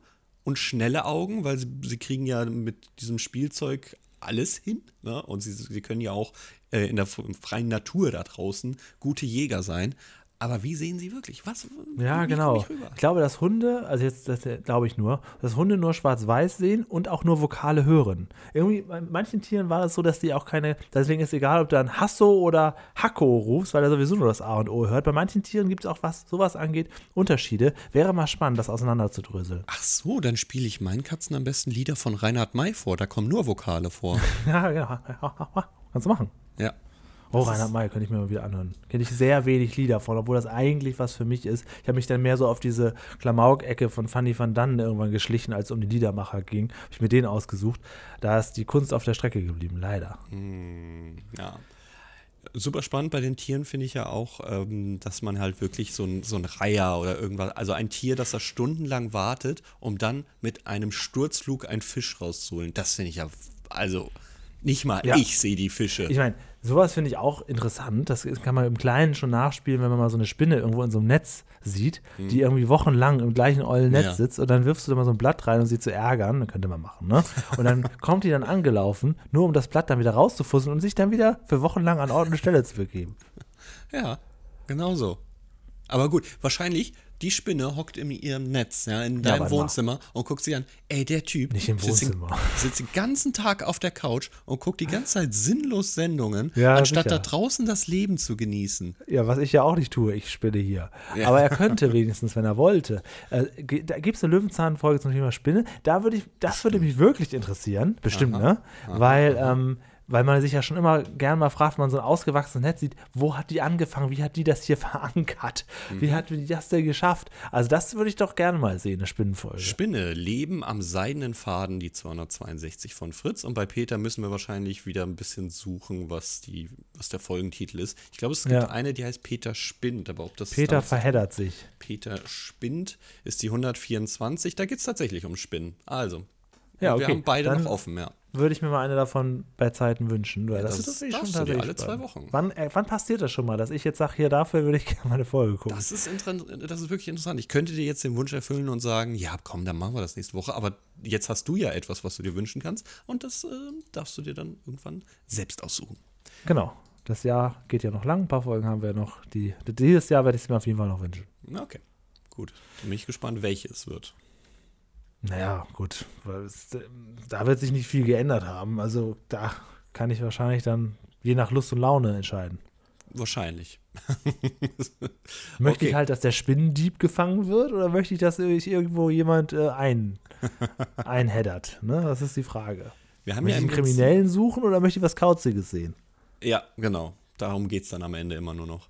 und schnelle Augen, weil sie, sie kriegen ja mit diesem Spielzeug alles hin. Ne? Und sie, sie können ja auch äh, in der freien Natur da draußen gute Jäger sein. Aber wie sehen sie wirklich? Was? Ja, genau. ich? Ich glaube, dass Hunde, also jetzt das glaube ich nur, dass Hunde nur schwarz-weiß sehen und auch nur Vokale hören. Irgendwie bei manchen Tieren war das so, dass die auch keine, deswegen ist egal, ob du dann Hasso oder Hacko rufst, weil er sowieso nur das A und O hört. Bei manchen Tieren gibt es auch, was sowas angeht, Unterschiede. Wäre mal spannend, das auseinanderzudröseln. Ach so, dann spiele ich meinen Katzen am besten Lieder von Reinhard May vor. Da kommen nur Vokale vor. <laughs> Ja, genau. Kannst du machen. ja. Oh, Reinhard May könnte ich mir mal wieder anhören. Kenne ich sehr wenig Lieder von, obwohl das eigentlich was für mich ist. Ich habe mich dann mehr so auf diese Klamauk-Ecke von Fanny van Dannen irgendwann geschlichen, als es um die Liedermacher ging. Habe ich mir den ausgesucht. Da ist die Kunst auf der Strecke geblieben, leider. Ja. Super spannend bei den Tieren finde ich ja auch, ähm, dass man halt wirklich so ein, so ein Reiher oder irgendwas, also ein Tier, das da stundenlang wartet, um dann mit einem Sturzflug einen Fisch rauszuholen. Das finde ich ja, also Nicht mal Ja. ich sehe die Fische. Ich meine, sowas finde ich auch interessant. Das kann man im Kleinen schon nachspielen, wenn man mal so eine Spinne irgendwo in so einem Netz sieht, die irgendwie wochenlang im gleichen ollen Netz Ja. sitzt und dann wirfst du da mal so ein Blatt rein, um sie zu ärgern. Das könnte man machen, ne? Und dann <laughs> kommt die dann angelaufen, nur um das Blatt dann wieder rauszufusseln und sich dann wieder für wochenlang an Ort und Stelle zu begeben. Ja, genau so. Aber gut, wahrscheinlich, die Spinne hockt in ihrem Netz, ja, in deinem aber Wohnzimmer und guckt sich an, ey, der Typ Nicht im sitzt, Wohnzimmer. Den, sitzt den ganzen Tag auf der Couch und guckt die ganze Zeit sinnlos Sendungen, Ja, anstatt sicher. da draußen das Leben zu genießen. Ja, was ich ja auch nicht tue, ich spinne hier. Ja. Aber er könnte wenigstens, wenn er wollte. Äh, da gibt es eine Löwenzahn-Folge zum Thema Spinne. Da würde ich, das würde mich wirklich interessieren, bestimmt, ne? weil, ähm, weil man sich ja schon immer gern mal fragt, wenn man so ein ausgewachsenes Netz sieht, wo hat die angefangen, wie hat die das hier <laughs> verankert? Wie hat die das denn geschafft? Also das würde ich doch gerne mal sehen, eine Spinnenfolge. Spinne leben am seidenen Faden, die 262 von Fritz. Und bei Peter müssen wir wahrscheinlich wieder ein bisschen suchen, was, die, was der Folgentitel ist. Ich glaube, es gibt Ja. eine, die heißt Peter spinnt, aber ob das Peter verheddert sich. Peter spinnt ist die 124. Da geht es tatsächlich um Spinnen. Also, Ja, wir okay. haben beide Dann- noch offen, ja. Würde ich mir mal eine davon bei Zeiten wünschen. Weil das, das ist darfst schon du dir alle zwei. Wochen. Wann, äh, wann passiert das schon mal, dass ich jetzt sage, hier dafür würde ich <laughs> gerne mal eine Folge gucken? Das ist, das ist wirklich interessant. Ich könnte dir jetzt den Wunsch erfüllen und sagen, ja, komm, dann machen wir das nächste Woche. Aber jetzt hast du ja etwas, was du dir wünschen kannst. Und das äh, darfst du dir dann irgendwann selbst aussuchen. Genau. Das Jahr geht ja noch lang. Ein paar Folgen haben wir noch. Die, dieses Jahr werde ich es mir auf jeden Fall noch wünschen. Okay. Gut. Dann bin ich gespannt, welche es wird. Naja, gut. es, äh, Da wird sich nicht viel geändert haben. Also da kann ich wahrscheinlich dann je nach Lust und Laune entscheiden. Wahrscheinlich. <laughs> Möchte Okay. ich halt, dass der Spinnendieb gefangen wird oder möchte ich, dass sich irgendwo jemand äh, ein, <laughs> einheddert? Ne? Das ist die Frage. Wir haben Möchte ja ich einen Kriminellen suchen oder möchte ich was Kauziges sehen? Ja, genau. Darum geht es dann am Ende immer nur noch.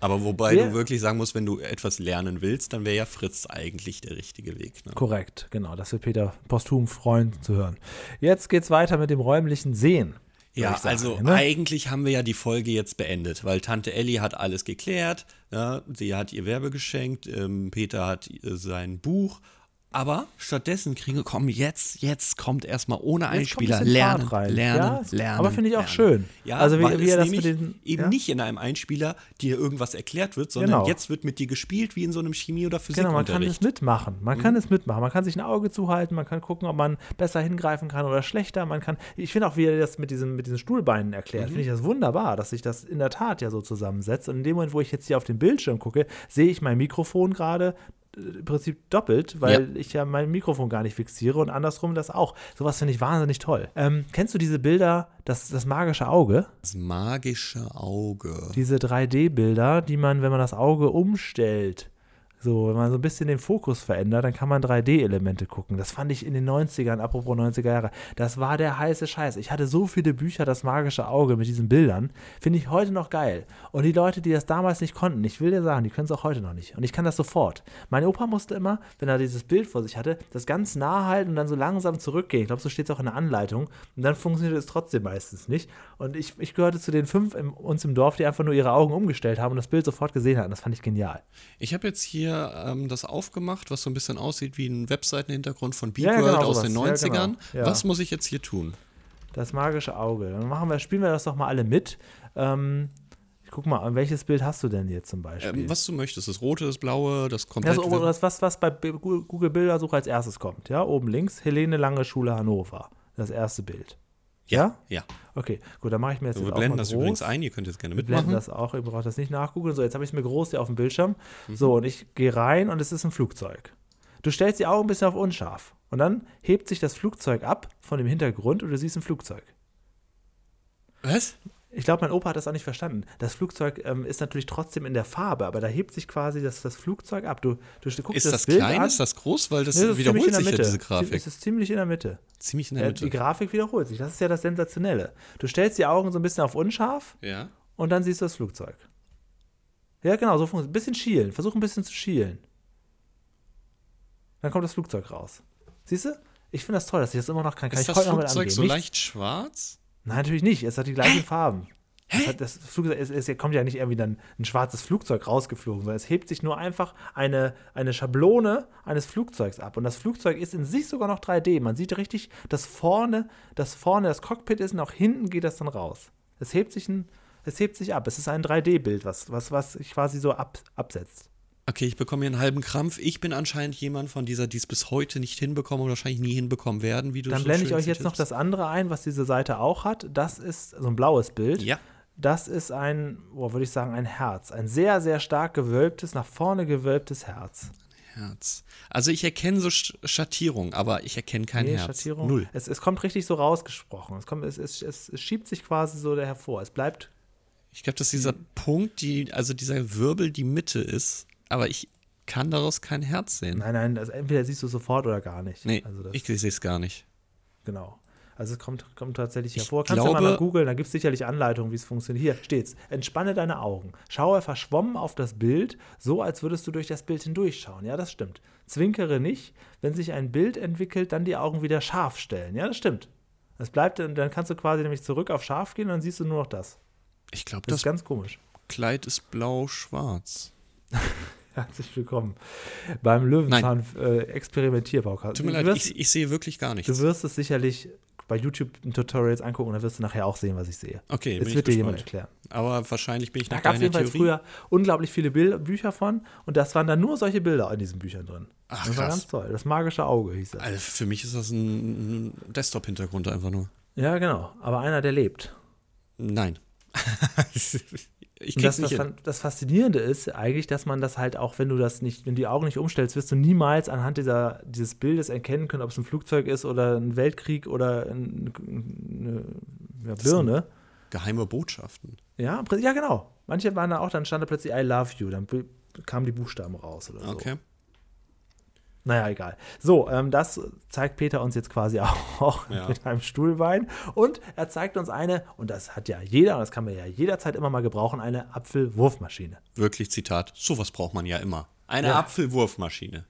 Aber wobei Wer- du wirklich sagen musst, wenn du etwas lernen willst, dann wäre ja Fritz eigentlich der richtige Weg. Ne? Korrekt, genau. Das wird Peter posthum freuen zu hören. Jetzt geht's weiter mit dem räumlichen Sehen. Ja, sagen, also ne? eigentlich haben wir ja die Folge jetzt beendet, weil Tante Elli hat alles geklärt. Ja, sie hat ihr Werbe geschenkt, ähm, Peter hat äh, sein Buch. Aber stattdessen kriegen wir, komm, jetzt, jetzt kommt erstmal ohne Einspieler lernen, lernen, Ja, lernen. aber finde ich auch lernen. schön. Ja, Also wie- wie er das mit den- eben ja. nicht in einem Einspieler dir irgendwas erklärt wird, sondern Genau. jetzt wird mit dir gespielt wie in so einem Chemie- oder Genau, man kann es mitmachen. Man kann es mitmachen. Man kann sich ein Auge zuhalten, man kann gucken, ob man besser hingreifen kann oder schlechter. Man kann, ich finde auch, wie er das mit, diesem, mit diesen Stuhlbeinen erklärt, finde ich das wunderbar, dass sich das in der Tat ja so zusammensetzt. Und in dem Moment, wo ich jetzt hier auf den Bildschirm gucke, sehe ich mein Mikrofon gerade im Prinzip doppelt, weil ich ja mein Mikrofon gar nicht fixiere und andersrum das auch. Sowas finde ich wahnsinnig toll. Ähm, kennst du diese Bilder, das, das magische Auge? Das magische Auge. diese 3D-Bilder, die man, wenn man das Auge umstellt, so, wenn man so ein bisschen den Fokus verändert, dann kann man 3D-Elemente gucken. Das fand ich in den 90ern, apropos 90er Jahre, das war der heiße Scheiß. Ich hatte so viele Bücher, das magische Auge mit diesen Bildern, finde ich heute noch geil. Und die Leute, die das damals nicht konnten, ich will dir sagen, die können es auch heute noch nicht. Und ich kann das sofort. Mein Opa musste immer, wenn er dieses Bild vor sich hatte, das ganz nah halten und dann so langsam zurückgehen. Ich glaube, so steht es auch in der Anleitung. Und dann funktioniert es trotzdem meistens nicht. Und ich, ich gehörte zu den fünf im, uns im Dorf, die einfach nur ihre Augen umgestellt haben und das Bild sofort gesehen hatten. Das fand ich genial. Ich habe jetzt hier ähm, das aufgemacht, was so ein bisschen aussieht wie ein Webseitenhintergrund von Ja, BeatWorld genau, aus den sowas. Ja, 90ern. genau. Ja. Was muss ich jetzt hier tun? Das magische Auge. Dann machen wir, spielen wir das doch mal alle mit. Ähm, ich guck mal, an welches Bild hast du denn jetzt zum Beispiel? Ähm, was du möchtest. Das rote, das blaue, das Ja, komplette. so, das, was, was bei Google Bildersuche als erstes kommt, ja, oben links, Helene Lange Schule Hannover, das erste Bild. Ja? ja. Okay, gut, dann mache ich mir jetzt, So, wir jetzt auch blenden das groß. übrigens ein. Ihr könnt jetzt gerne Wir blenden mitmachen. das auch, ihr braucht das nicht nachgoogeln. So, jetzt habe ich es mir groß hier auf dem Bildschirm. Mhm. So, und ich gehe rein und es ist ein Flugzeug. Du stellst die Augen ein bisschen auf unscharf. Und dann hebt sich das Flugzeug ab von dem Hintergrund und du siehst ein Flugzeug. Was? Ich glaube, mein Opa hat das auch nicht verstanden. Das Flugzeug ähm, ist natürlich trotzdem in der Farbe, aber da hebt sich quasi das, das Flugzeug ab. Du, du guckst Ist das, das Bild klein? an. Ist das groß? Weil das Nee, das wiederholt in der sich ja Mitte. diese Grafik. Es ist ziemlich in der Mitte. Ziemlich in der Mitte. Die Grafik wiederholt sich. Das ist ja das Sensationelle. Du stellst die Augen so ein bisschen auf unscharf ja. und dann siehst du das Flugzeug. Ja, genau, so funktioniert Ein bisschen schielen. Versuch ein bisschen zu schielen. Dann kommt das Flugzeug raus. Siehst du? Ich finde das toll, dass ich das immer noch kann. Kann Ist ich das Flugzeug so leicht schwarz? Nein, natürlich nicht. Es hat die gleichen Farben. Das, hat- das Flugzeug, es, es kommt ja nicht irgendwie dann ein schwarzes Flugzeug rausgeflogen, sondern es hebt sich nur einfach eine, eine Schablone eines Flugzeugs ab. Und das Flugzeug ist in sich sogar noch 3D. Man sieht richtig, dass vorne, dass vorne das Cockpit ist und auch hinten geht das dann raus. Es hebt sich, ein, es hebt sich ab. Es ist ein 3D-Bild, was, was, was quasi so ab, absetzt. Okay, ich bekomme hier einen halben Krampf. Ich bin anscheinend jemand von dieser, die es bis heute nicht hinbekommen und wahrscheinlich nie hinbekommen werden, wie du Dann so blende ich euch jetzt noch das andere ein, was diese Seite auch hat. Das ist so ein blaues Bild. Ja. Das ist ein, oh, würde ich sagen, ein Herz. Ein sehr, sehr stark gewölbtes, nach vorne gewölbtes Herz. Herz. Also ich erkenne so Sch Schattierung, aber ich erkenne kein Nee, Herz. Schattierung. Null. Es, es kommt richtig so rausgesprochen. Es, kommt, es, es, es, es schiebt sich quasi so da hervor. Es bleibt. Ich glaube, dass dieser Punkt, die, also dieser Wirbel die Mitte ist, aber ich kann daraus kein Herz sehen. Nein, nein, also entweder siehst du sofort oder gar nicht. Nee, also das, ich sehe es gar nicht. genau. Also es kommt, kommt tatsächlich Ich hervor. Kannst du mal glaube- mal googeln, da gibt es sicherlich Anleitungen, wie es funktioniert. Hier steht's. Entspanne deine Augen. Schaue verschwommen auf das Bild, so als würdest du durch das Bild hindurchschauen. Ja, das stimmt. Zwinkere nicht. Wenn sich ein Bild entwickelt, dann die Augen wieder scharf stellen. Ja, das stimmt. Das bleibt, dann kannst du quasi nämlich zurück auf scharf gehen und dann siehst du nur noch das. Ich glaube, Das das ist ganz komisch. Kleid ist blau-schwarz. <laughs> Herzlich willkommen beim Löwenzahn äh. Tut mir du, leid, wirst, ich, ich sehe wirklich gar du nichts. wirst es sicherlich bei YouTube Tutorials angucken und dann wirst du nachher auch sehen, was ich sehe. Okay, bin wird dir jemand erklären. Aber wahrscheinlich bin ich Da nach gab es deiner Theorie. früher unglaublich viele Bil Bücher von und das waren dann nur solche Bilder in diesen Büchern drin. Ach, das war krass. ganz toll. Das magische Auge hieß das. Also für mich ist das ein Desktop-Hintergrund einfach nur. Ja, genau. Aber einer, der lebt. Nein. <laughs> ich krieg's das, nicht das, hin. das Faszinierende ist eigentlich, dass man das halt auch, wenn du das nicht, wenn du die Augen nicht umstellst, wirst du niemals anhand dieser, dieses Bildes erkennen können, ob es ein Flugzeug ist oder ein Weltkrieg oder ein, eine ja, Birne. Geheime Botschaften. Ja, ja, genau. Manche waren da auch, dann stand da plötzlich I love you, dann kamen die Buchstaben raus oder so. Okay. Naja, egal. So, ähm, das zeigt Peter uns jetzt quasi <laughs> auch Ja. mit einem Stuhlbein. Und er zeigt uns eine, und das hat ja jeder, und das kann man ja jederzeit immer mal gebrauchen, eine Apfelwurfmaschine. Wirklich Zitat. Sowas braucht man ja immer. Eine Ja. Apfelwurfmaschine.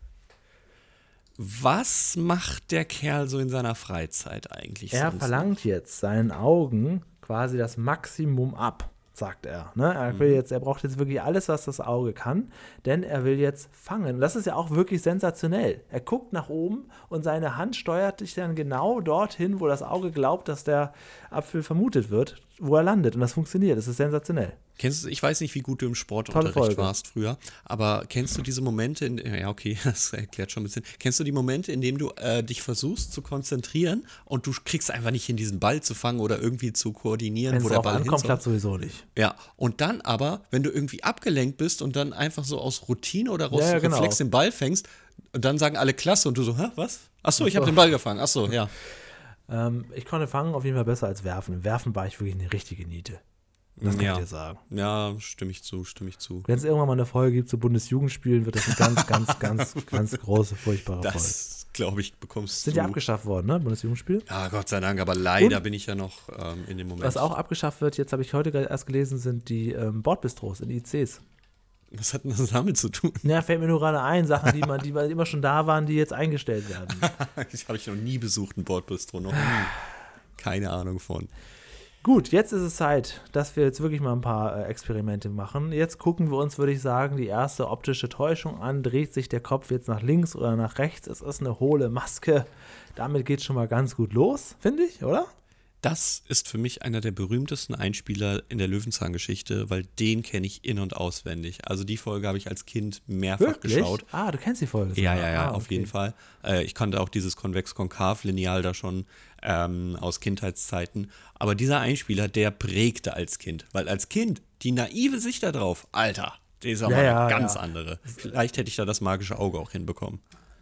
Was macht der Kerl so in seiner Freizeit eigentlich? Er verlangt jetzt seinen Augen quasi das Maximum ab, sagt er. Ne? Er will jetzt, er braucht jetzt wirklich alles, was das Auge kann, denn er will jetzt fangen. Und das ist ja auch wirklich sensationell. Er guckt nach oben und seine Hand steuert sich dann genau dorthin, wo das Auge glaubt, dass der Apfel vermutet wird, wo er landet. Und das funktioniert. Das ist sensationell. Kennst du, ich weiß nicht, wie gut du im Sportunterricht warst früher, aber kennst du diese Momente, in, ja okay, <laughs> das erklärt schon ein bisschen, kennst du die Momente, in denen du äh, dich versuchst zu konzentrieren und du kriegst einfach nicht hin, diesen Ball zu fangen oder irgendwie zu koordinieren, Wenn wo der Ball ankommt, klappt sowieso nicht. Ja, und dann aber, wenn du irgendwie abgelenkt bist und dann einfach so aus Routine oder aus Ja, ja, genau. Reflex den Ball fängst, und dann sagen alle Klasse und du so, hä, was? Achso, ich habe den Ball gefangen. Achso, ja. <laughs> Ähm, ich konnte fangen auf jeden Fall besser als werfen. Werfen war ich wirklich eine richtige Niete. Das kann Ja. ich dir sagen. Ja, stimme ich zu, stimme ich zu. Wenn es irgendwann mal eine Folge gibt zu Bundesjugendspielen, wird das eine ganz, ganz, <laughs> ganz, ganz große, furchtbare Folge. Das, glaube ich, bekommst Sind du. ja abgeschafft worden, ne? Bundesjugendspiel. Ja, Gott sei Dank, aber leider Und- bin ich ja noch ähm, in dem Moment. Was auch abgeschafft wird, jetzt habe ich heute gerade erst gelesen, sind die ähm, Bordbistros in ICs. Was hat denn das damit zu tun? Ja, fällt mir nur gerade ein, Sachen, die, man, die <laughs> mal immer schon da waren, die jetzt eingestellt werden. <laughs> Das habe ich noch nie besucht, ein Bordbistro, noch nie. <sighs> Keine Ahnung von. Gut, jetzt ist es Zeit, dass wir jetzt wirklich mal ein paar äh, Experimente machen. Jetzt gucken wir uns, würde ich sagen, die erste optische Täuschung an. Dreht sich der Kopf jetzt nach links oder nach rechts? Es ist eine hohle Maske. Damit geht schon mal ganz gut los, finde ich, oder? Das ist für mich einer der berühmtesten Einspieler in der Löwenzahn-Geschichte, weil den kenne ich in- und auswendig. Also die Folge habe ich als Kind mehrfach geschaut. Ah, du kennst die Folge. Ja, ja, ja, ah, auf okay. jeden Fall. Äh, ich kannte auch dieses Konvex-Konkav-Lineal da schon ähm, aus Kindheitszeiten. Aber dieser Einspieler, der prägte als Kind. Weil als Kind, die naive Sicht da drauf, Alter, die ist aber Ja, ja, eine ganz ja. andere. Vielleicht hätte ich da das magische Auge auch hinbekommen.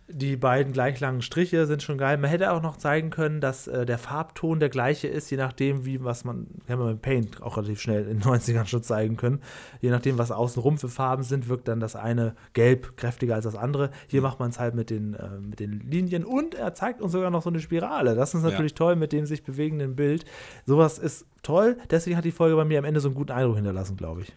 Die beiden gleich langen Striche sind schon geil. Man hätte auch noch zeigen können, dass äh, der Farbton der gleiche ist, je nachdem, wie was man, haben wir mit Paint auch relativ schnell in den <laughs> 90ern schon zeigen können. Je nachdem, was außenrum für Farben sind, wirkt dann das eine gelb kräftiger als das andere. Hier macht man es halt mit den, äh, mit den Linien und er zeigt uns sogar noch so eine Spirale. Das ist natürlich toll mit dem sich bewegenden Bild. Sowas ist toll, deswegen hat die Folge bei mir am Ende so einen guten Eindruck hinterlassen, glaube ich.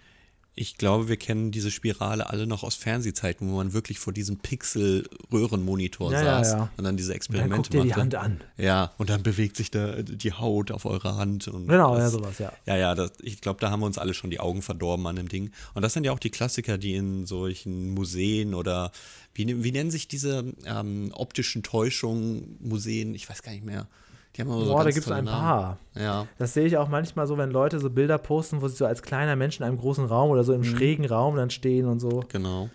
Ich glaube, wir kennen diese Spirale alle noch aus Fernsehzeiten, wo man wirklich vor diesem Pixel-Röhrenmonitor Ja, ja, saß ja. und dann diese Dann Experimente guckt dir die machte. Hand an. Ja, und dann bewegt sich da die Haut auf eurer Hand. Und Genau, das, ja, sowas, ja. Ja, ja, das, ich glaube, da haben wir uns alle schon die Augen verdorben an dem Ding. Und das sind ja auch die Klassiker, die in solchen Museen oder wie, wie nennen sich diese ähm, optischen Täuschungen, Museen, ich weiß gar nicht mehr. Die haben immer so Boah, da gibt es ein Namen. paar. Ja, Das sehe ich auch manchmal so, wenn Leute so Bilder posten, wo sie so als kleiner Mensch in einem großen Raum oder so Mhm. im schrägen Raum dann stehen und so. genau.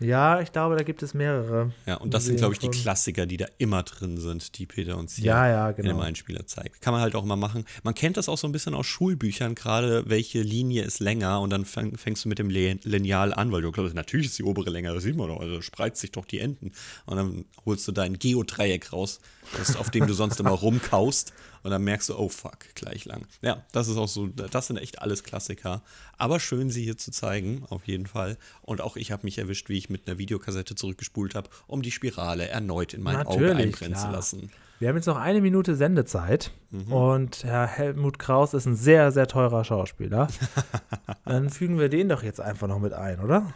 Ja, ich glaube, da gibt es mehrere. Ja, und das sind, glaube ich, die. Klassiker, die da immer drin sind, die Peter uns hier Ja, ja, in dem genau. Einspieler zeigt. Kann man halt auch mal machen. Man kennt das auch so ein bisschen aus Schulbüchern, gerade welche Linie ist länger und dann fäng, fängst du mit dem Lineal an, weil du glaubst, natürlich ist die obere länger, das sieht man doch, also spreizt sich doch die Enden. Und dann holst du dein Geodreieck raus, das, auf dem du sonst immer rumkaust und dann merkst du, oh fuck, gleich lang. Ja, das ist auch so, das sind echt alles Klassiker. Aber schön, sie hier zu zeigen, auf jeden Fall. Und auch ich habe mich erwischt, wie ich mit einer Videokassette zurückgespult habe, um die Spirale erneut in mein Auge Natürlich, einbrennen zu klar. lassen. Wir haben jetzt noch eine Minute Sendezeit Mhm. und Herr Helmut Kraus ist ein sehr, sehr teurer Schauspieler. <laughs> Dann fügen wir den doch jetzt einfach noch mit ein, oder?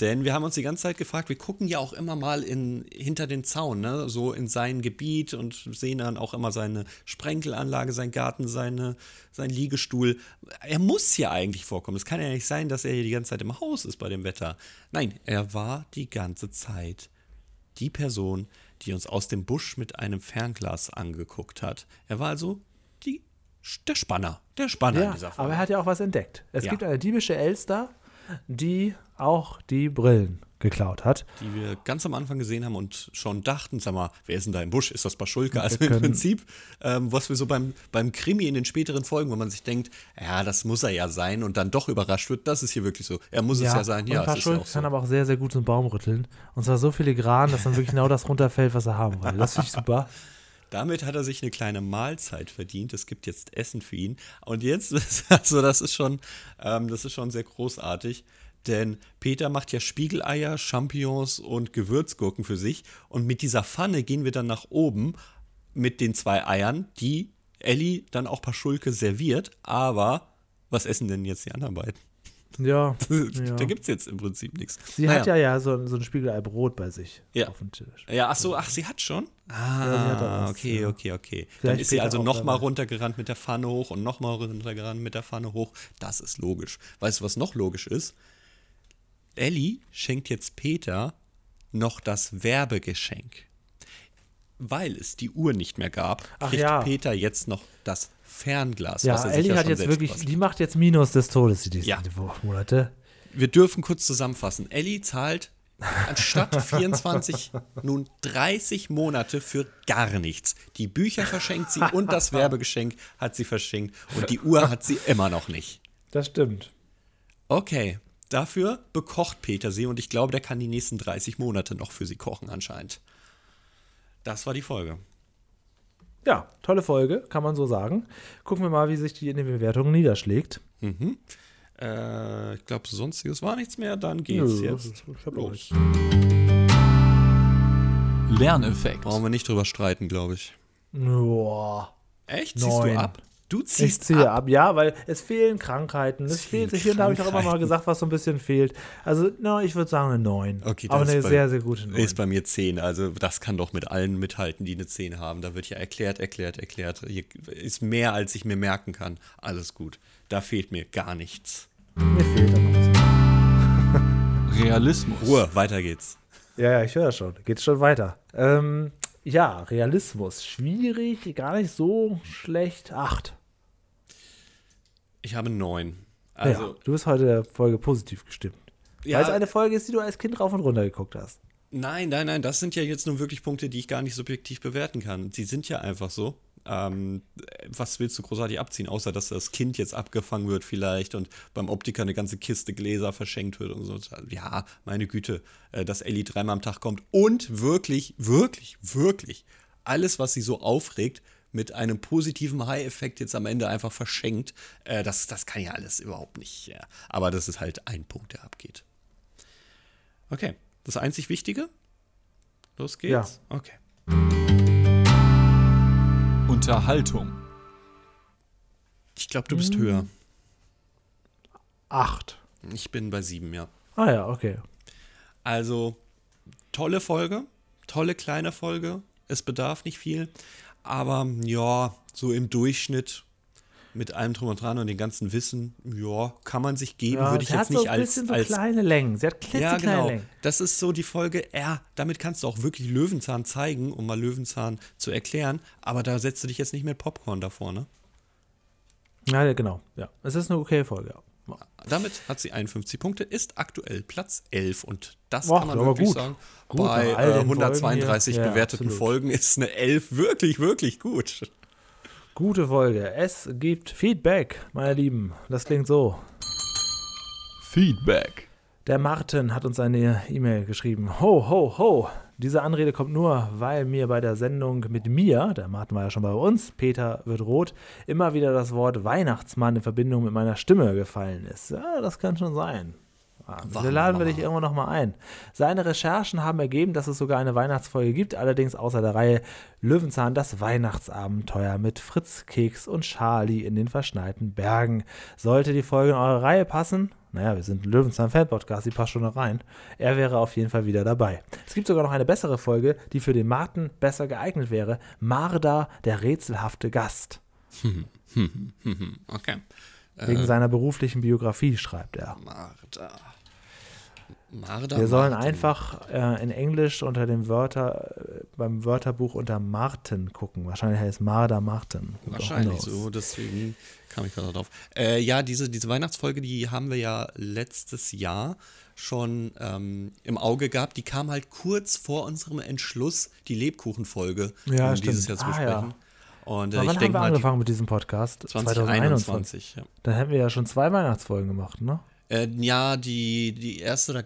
Denn wir haben uns die ganze Zeit gefragt, wir gucken ja auch immer mal in, hinter den Zaun, ne? so in sein Gebiet und sehen dann auch immer seine Sprenkelanlage, sein Garten, seine, sein Liegestuhl. Er muss ja eigentlich vorkommen. Es kann ja nicht sein, dass er hier die ganze Zeit im Haus ist bei dem Wetter. Nein, er war die ganze Zeit die Person, die uns aus dem Busch mit einem Fernglas angeguckt hat. Er war also die, der Spanner, der Spanner in Ja, dieser Folge. aber er hat ja auch was entdeckt. Es Ja. gibt eine diebische Elster, die auch die Brillen geklaut hat. die wir ganz am Anfang gesehen haben und schon dachten, sag mal, wer ist denn da im Busch? Ist das Paschulke? Also im Prinzip, ähm, was wir so beim, beim Krimi in den späteren Folgen, wo man sich denkt, ja, das muss er ja sein und dann doch überrascht wird, das ist hier wirklich so. Er muss es ja sein. Ja, und es ist ja Paschulke auch so. kann aber auch sehr, sehr gut so einen Baum rütteln. Und zwar so filigran, dass dann wirklich genau das runterfällt, was er haben will. Das finde ich super. <laughs> Damit hat er sich eine kleine Mahlzeit verdient. Es gibt jetzt Essen für ihn. Und jetzt, <laughs> also das ist schon, ähm, das ist schon sehr großartig. Denn Peter macht ja Spiegeleier, Champignons und Gewürzgurken für sich. Und mit dieser Pfanne gehen wir dann nach oben mit den zwei Eiern, die Ellie dann auch Paschulke serviert. Aber was essen denn jetzt die anderen beiden? <laughs> Ja. Da ja. gibt es jetzt im Prinzip nichts. Sie hat ja ja so, so ein Spiegelei Brot bei sich Ja. auf dem Tisch. Ja, ach so, ach, sie hat schon? Ah, hat da was, okay, ja. okay, okay. Dann ist sie also nochmal runtergerannt mit der Pfanne hoch und nochmal runtergerannt mit der Pfanne hoch. Das ist logisch. Weißt du, was noch logisch ist? Ellie schenkt jetzt Peter noch das Werbegeschenk. Weil es die Uhr nicht mehr gab, Ach kriegt ja. Peter jetzt noch das Fernglas. Ja, was er sich Ellie ja hat jetzt wirklich, bastelt. die macht jetzt Minus des Todes die nächsten Ja. Monate. Wir dürfen kurz zusammenfassen. Ellie zahlt anstatt <laughs> 24 nun 30 Monate für gar nichts. Die Bücher verschenkt sie und das Werbegeschenk hat sie verschenkt und die Uhr hat sie immer noch nicht. Das stimmt. Okay, dafür bekocht Peter sie und ich glaube, der kann die nächsten 30 Monate noch für sie kochen anscheinend. Das war die Folge. Ja, tolle Folge, kann man so sagen. Gucken wir mal, wie sich die in den Bewertungen niederschlägt. Mhm. Äh, ich glaube, sonstiges war nichts mehr. Dann geht's Nö, jetzt ich hab los. Lerneffekt. Brauchen wir nicht drüber streiten, glaube ich. Boah. Echt? Neun. du ab? Du Ich ziehst ziehe ab. ab. ja, weil es fehlen Krankheiten. Es, Es fehlt sich hier und da habe ich auch immer mal gesagt, was so ein bisschen fehlt. Also, no, ich würde sagen eine 9. Okay, Aber eine ist bei- sehr, sehr gute 9. Ist bei mir 10. Also das kann doch mit allen mithalten, die eine 10 haben. Da wird ja erklärt, erklärt, erklärt. Hier ist mehr, als ich mir merken kann. Alles gut. Da fehlt mir gar nichts. Mir fehlt ein bisschen. <laughs> <laughs> Realismus. Ruhe, weiter geht's. Ja, ja, ich höre schon. Geht schon weiter. Ähm, ja, Realismus. Schwierig, gar nicht so schlecht. 8. Ich habe 9. Also, ja, du bist heute der Folge positiv gestimmt. ja, Weil es eine Folge ist, die du als Kind rauf und runter geguckt hast. nein, nein, nein, das sind ja jetzt nur wirklich Punkte, die ich gar nicht subjektiv bewerten kann. Die sind ja einfach so. Ähm, was willst du großartig abziehen, außer dass das Kind jetzt abgefangen wird vielleicht und beim Optiker eine ganze Kiste Gläser verschenkt wird und so. Ja, meine Güte, äh, dass Ellie dreimal am Tag kommt und wirklich, wirklich, wirklich alles, was sie so aufregt, mit einem positiven High-Effekt jetzt am Ende einfach verschenkt, äh, das, das kann ja alles überhaupt nicht. Ja. Aber das ist halt ein Punkt, der abgeht. Okay, das einzig Wichtige? Los geht's. Ja. Okay. Unterhaltung. Ich glaube, du bist höher. 8. Ich bin bei sieben, ja. Ah ja, okay. Also, tolle Folge, tolle kleine Folge. Es bedarf nicht viel, aber ja, so im Durchschnitt mit allem drum und dran und dem ganzen Wissen, ja, kann man sich geben, Ja, würde ich sie jetzt hat so nicht als, bisschen so als kleine Längen. Sie hat ja, klitzekleine genau. Längen. Das ist so die Folge, ja, damit kannst du auch wirklich Löwenzahn zeigen, um mal Löwenzahn zu erklären, aber da setzt du dich jetzt nicht mit Popcorn davor, ne? Ja, ja, genau. Ja, es ist eine okay Folge. Ja. Damit hat sie 51 Punkte, ist aktuell Platz 11 und das Och, kann man wirklich gut. sagen. Gut, bei äh, den Folgen 132 hier. Ja, bewerteten absolut. Folgen ist eine 11 wirklich, wirklich gut. Gute Folge. Es gibt Feedback, meine Lieben. Das klingt so. Feedback. Der Martin hat uns eine E-Mail geschrieben. Ho, ho, ho. Diese Anrede kommt nur, weil mir bei der Sendung mit mir, der Martin war ja schon bei uns, Peter wird rot, immer wieder das Wort Weihnachtsmann in Verbindung mit meiner Stimme gefallen ist. Ja, das kann schon sein. Wir laden wir dich irgendwann nochmal ein. Seine Recherchen haben ergeben, dass es sogar eine Weihnachtsfolge gibt, allerdings außer der Reihe Löwenzahn das Weihnachtsabenteuer mit Fritz, Keks und Charlie in den verschneiten Bergen. Sollte die Folge in eure Reihe passen, naja, wir sind ein Löwenzahn-Fan-Podcast, die passt schon noch rein, er wäre auf jeden Fall wieder dabei. Es gibt sogar noch eine bessere Folge, die für den Martin besser geeignet wäre. Marda, der rätselhafte Gast. <laughs> Okay. Wegen seiner beruflichen Biografie, schreibt er. Marda. Marda. Wir sollen Martin. einfach äh, in Englisch unter dem Wörter, äh, beim Wörterbuch unter Martin gucken. Wahrscheinlich heißt Marda Martin. Wahrscheinlich so, deswegen kam ich gerade drauf. Äh, ja, diese, diese Weihnachtsfolge, die haben wir ja letztes Jahr schon ähm, im Auge gehabt. Die kam halt kurz vor unserem Entschluss, die Lebkuchenfolge Ja, um stimmt. dieses Jahr zu Ah, besprechen. ja. Und äh, ich wann haben denke wir mal, angefangen mit diesem Podcast? 2021. Ja. Dann hätten wir ja schon zwei Weihnachtsfolgen gemacht, ne? Äh, ja, die, die erste, da,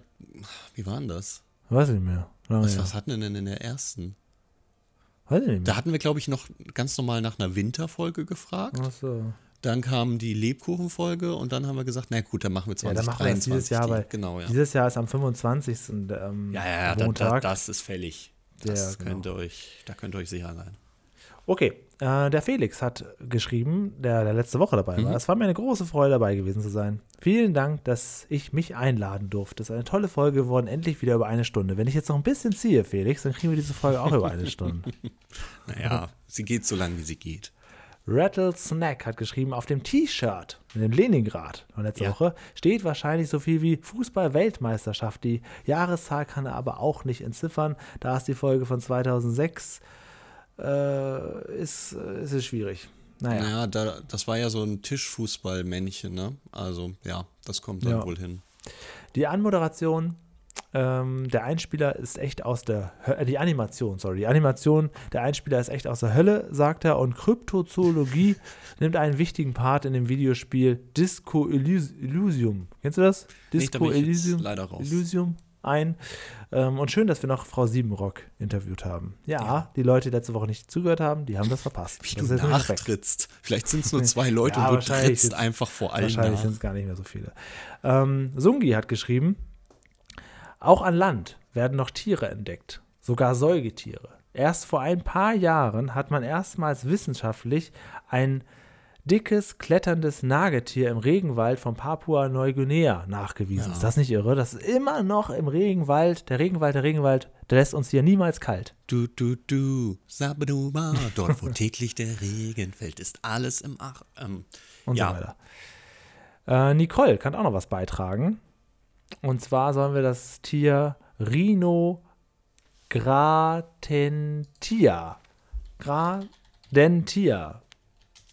wie war denn das? Weiß ich nicht mehr. Lange Was, was hatten wir denn in der ersten? Weiß ich nicht mehr. Da hatten wir, glaube ich, noch ganz normal nach einer Winterfolge gefragt. Ach so. Dann kam die Lebkuchenfolge und dann haben wir gesagt, na gut, dann machen wir Ja, dann 2023. machen wir jetzt dieses Jahr, die. weil genau, ja. dieses Jahr ist am 25. Ähm, Ja, ja, ja, da, da, Montag. das ist fällig. Das genau. könnt ihr euch, da könnt ihr euch sicher sein. Okay, äh, der Felix hat geschrieben, der, der letzte Woche dabei Mhm. war. Es war mir eine große Freude, dabei gewesen zu sein. Vielen Dank, dass ich mich einladen durfte. Es ist eine tolle Folge geworden, endlich wieder über eine Stunde. Wenn ich jetzt noch ein bisschen ziehe, Felix, dann kriegen wir diese Folge auch über eine Stunde. <laughs> Naja, sie geht so lang, wie sie geht. Rattle Snack hat geschrieben, auf dem T-Shirt mit dem Leningrad von letzter Ja. Woche steht wahrscheinlich so viel wie Fußball-Weltmeisterschaft. Die Jahreszahl kann er aber auch nicht entziffern. Da ist die Folge von 2006. Äh, ist, ist es schwierig. Naja. Naja, da, das war ja so ein Tischfußballmännchen, ne? Also, ja, das kommt dann Ja. wohl hin. Die Anmoderation, ähm, der Einspieler ist echt aus der Hölle, die Animation, sorry, die Animation, der Einspieler ist echt aus der Hölle, sagt er, und Kryptozoologie <laughs> nimmt einen wichtigen Part in dem Videospiel Disco Elysi- Elysium. Kennst du das? Nee, da Disco ich jetzt Elysium, leider raus. Elysium ein. Ähm, und schön, dass wir noch Frau Siebenrock interviewt haben. Ja, Ja. die Leute, die letzte Woche nicht zugehört haben, die haben das verpasst. Wie das du jetzt nachtrittst. Vielleicht sind es nur <laughs> zwei Leute Ja, und du trittst sind's- einfach vor allen Wahrscheinlich sind es gar nicht mehr so viele. Ähm, Sungi hat geschrieben, auch an Land werden noch Tiere entdeckt, sogar Säugetiere. Erst vor ein paar Jahren hat man erstmals wissenschaftlich ein dickes, kletterndes Nagetier im Regenwald von Papua-Neuguinea nachgewiesen. Ja. Ist das nicht irre? Das ist immer noch im Regenwald. Der Regenwald, der Regenwald, der lässt uns hier niemals kalt. Du, du, du, Sabaduba, dort wo <laughs> täglich der Regen fällt, ist alles im Ach. Ähm, und ja, so weiter. Äh, Nicole kann auch noch was beitragen. Und zwar sollen wir das Tier Rhino gratentia. Gradentia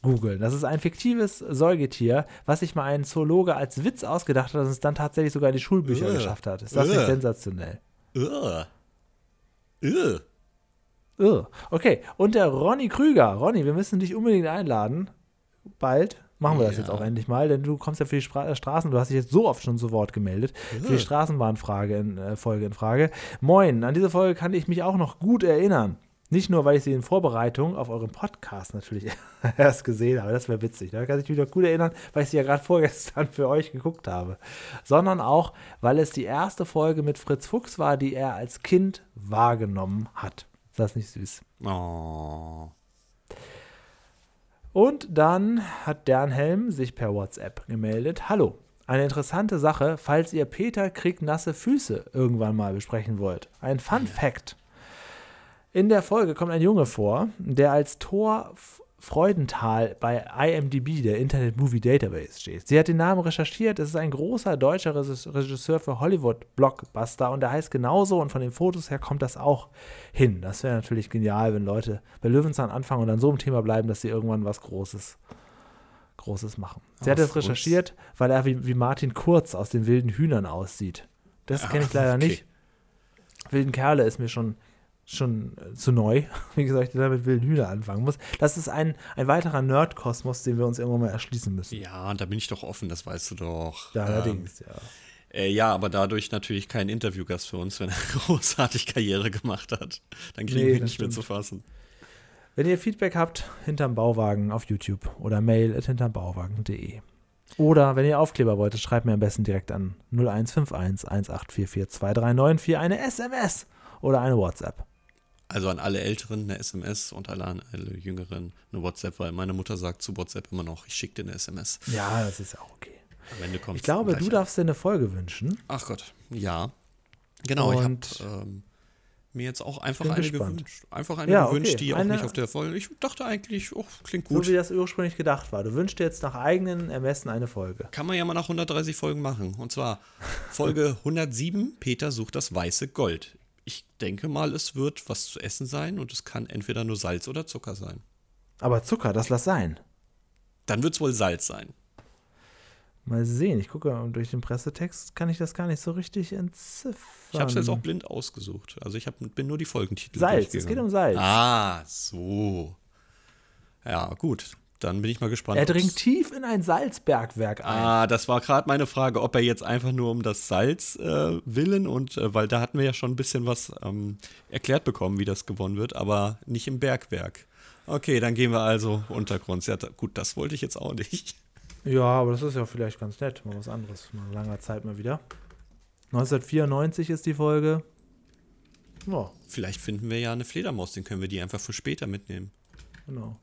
googeln. Das ist ein fiktives Säugetier, was sich mal ein Zoologe als Witz ausgedacht hat und es dann tatsächlich sogar in die Schulbücher Äh. geschafft hat. Ist das nicht Äh. sensationell? Ugh. Ugh. Ugh. Okay, und der Ronny Krüger. Ronny, wir müssen dich unbedingt einladen. Bald. Machen wir das Ja. jetzt auch endlich mal, denn du kommst ja für die Spra äh, Straßen, du hast dich jetzt so oft schon zu Wort gemeldet, für die Straßenbahnfrage in, äh, Folge in Frage. Moin, an diese Folge kann ich mich auch noch gut erinnern. Nicht nur, weil ich sie in Vorbereitung auf euren Podcast natürlich <laughs> erst gesehen habe, das wäre witzig, da kann ich mich noch gut erinnern, weil ich sie ja gerade <laughs> vorgestern für euch geguckt habe, sondern auch, weil es die erste Folge mit Fritz Fuchs war, die er als Kind wahrgenommen hat. Ist das nicht süß? Oh. Und dann hat Dernhelm sich per WhatsApp gemeldet. Hallo, eine interessante Sache, falls ihr Peter kriegt nasse Füße irgendwann mal besprechen wollt. Ein Fun Fact. In der Folge kommt ein Junge vor, der als Thor Freudenthal bei IMDb, der Internet Movie Database, steht. Sie hat den Namen recherchiert. Es ist ein großer deutscher Regis- Regisseur für Hollywood-Blockbuster und der heißt genauso und von den Fotos her kommt das auch hin. Das wäre natürlich genial, wenn Leute bei Löwenzahn anfangen und an so einem Thema bleiben, dass sie irgendwann was Großes, Großes machen. Sie hat Ach, das Frutz. recherchiert, weil er wie, wie Martin Kurz aus den wilden Hühnern aussieht. Das kenne ich leider okay. nicht. Wilden Kerle ist mir schon, schon äh, zu neu, <laughs> wie gesagt, ich da mit wilden Hühnern anfangen muss. Das ist ein, ein weiterer Nerdkosmos, den wir uns irgendwann mal erschließen müssen. Ja, und da bin ich doch offen, das weißt du doch. Ja, Ähm, allerdings, ja. Äh, ja, aber dadurch natürlich kein Interviewgast für uns, wenn er <laughs> großartig Karriere gemacht hat. Dann kriegen Nee, wir ihn nicht mehr zu fassen. Wenn ihr Feedback habt, hinterm Bauwagen auf YouTube oder mail at hintermbauwagen.de. Oder wenn ihr Aufkleber wollt, schreibt mir am besten direkt an 0151 1844 239 eine SMS oder eine WhatsApp. Also an alle Älteren eine SMS und alle an alle Jüngeren eine WhatsApp, weil meine Mutter sagt zu WhatsApp immer noch, ich schicke dir eine SMS. Ja, das ist auch okay. Am Ende kommt Ich glaube, du darfst dir eine Folge wünschen. Ach Gott, ja. Genau, ich Und- habe ähm, mir jetzt auch einfach eine gespannt. gewünscht. Einfach eine Ja, gewünscht, okay. die auch Eine- nicht auf der Folge. Ich dachte eigentlich, oh, klingt So gut. wie das ursprünglich gedacht war. Du wünschst dir jetzt nach eigenen Ermessen eine Folge. Kann man ja mal nach 130 Folgen machen. Und zwar Folge <laughs> 107, Peter sucht das weiße Gold. Ich denke mal, es wird was zu essen sein und es kann entweder nur Salz oder Zucker sein. Aber Zucker, das lass sein. Dann wird es wohl Salz sein. Mal sehen, ich gucke und durch den Pressetext kann ich das gar nicht so richtig entziffern. Ich habe es jetzt auch blind ausgesucht. Also ich hab, bin nur die Folgentitel Salz, es geht um Salz. Ah, so. Ja, gut. Dann bin ich mal gespannt. er dringt tief in ein Salzbergwerk ein. Ah, das war gerade meine Frage, ob er jetzt einfach nur um das Salz äh, willen und äh, weil da hatten wir ja schon ein bisschen was ähm, erklärt bekommen, wie das gewonnen wird, aber nicht im Bergwerk. Okay, dann gehen wir also Untergrund. Ja, gut, das wollte ich jetzt auch nicht. Ja, aber das ist ja vielleicht ganz nett. Mal was anderes. Nach langer Zeit mal wieder. 1994 ist die Folge. Ja, Vielleicht finden wir ja eine Fledermaus, den können wir die einfach für später mitnehmen. genau.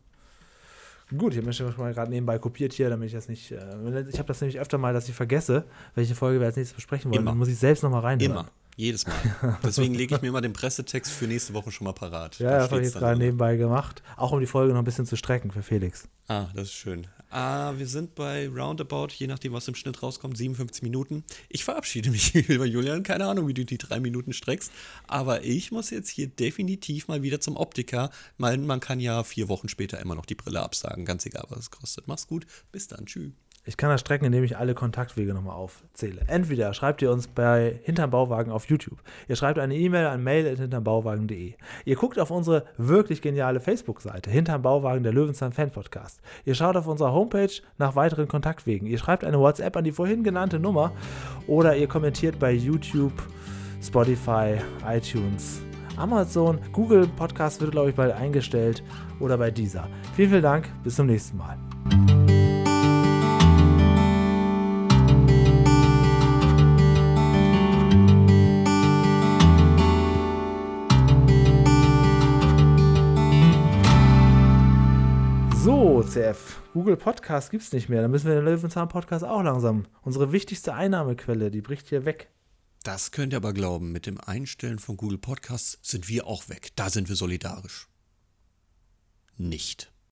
Gut, ich habe mir schon mal gerade nebenbei kopiert hier, damit ich das nicht. Äh, ich habe das nämlich öfter mal, dass ich vergesse, welche Folge wir als nächstes besprechen wollen. Immer. Dann muss ich selbst nochmal reinhören. Immer. Jedes Mal. <laughs> Deswegen lege ich mir mal den Pressetext für nächste Woche schon mal parat. Ja, Da das habe ich jetzt gerade nebenbei gemacht. Auch um die Folge noch ein bisschen zu strecken für Felix. Ah, das ist schön. Ah, wir sind bei Roundabout, je nachdem, was im Schnitt rauskommt, 57 Minuten. Ich verabschiede mich, <laughs> lieber Julian. Keine Ahnung, wie du die drei Minuten streckst. Aber ich muss jetzt hier definitiv mal wieder zum Optiker. Man, man kann ja vier Wochen später immer noch die Brille absagen. Ganz egal, was es kostet. Mach's gut. Bis dann. Tschüss. Ich kann das strecken, indem ich alle Kontaktwege nochmal aufzähle. Entweder schreibt ihr uns bei Hinterm Bauwagen auf YouTube. Ihr schreibt eine E-Mail an mail.hintermbauwagen.de. Ihr guckt auf unsere wirklich geniale Facebook-Seite, Hinterm Bauwagen, der Löwenzahn Fan Podcast. Ihr schaut auf unserer Homepage nach weiteren Kontaktwegen. Ihr schreibt eine WhatsApp an die vorhin genannte Nummer oder ihr kommentiert bei YouTube, Spotify, iTunes, Amazon, Google Podcast wird, glaube ich, bald eingestellt oder bei dieser. Vielen, vielen Dank. Bis zum nächsten Mal. So, CF, Google Podcast gibt es nicht mehr. Dann müssen wir den Löwenzahn Podcast auch langsam. Unsere wichtigste Einnahmequelle, die bricht hier weg. Das könnt ihr aber glauben. Mit dem Einstellen von Google Podcasts sind wir auch weg. Da sind wir solidarisch. Nicht.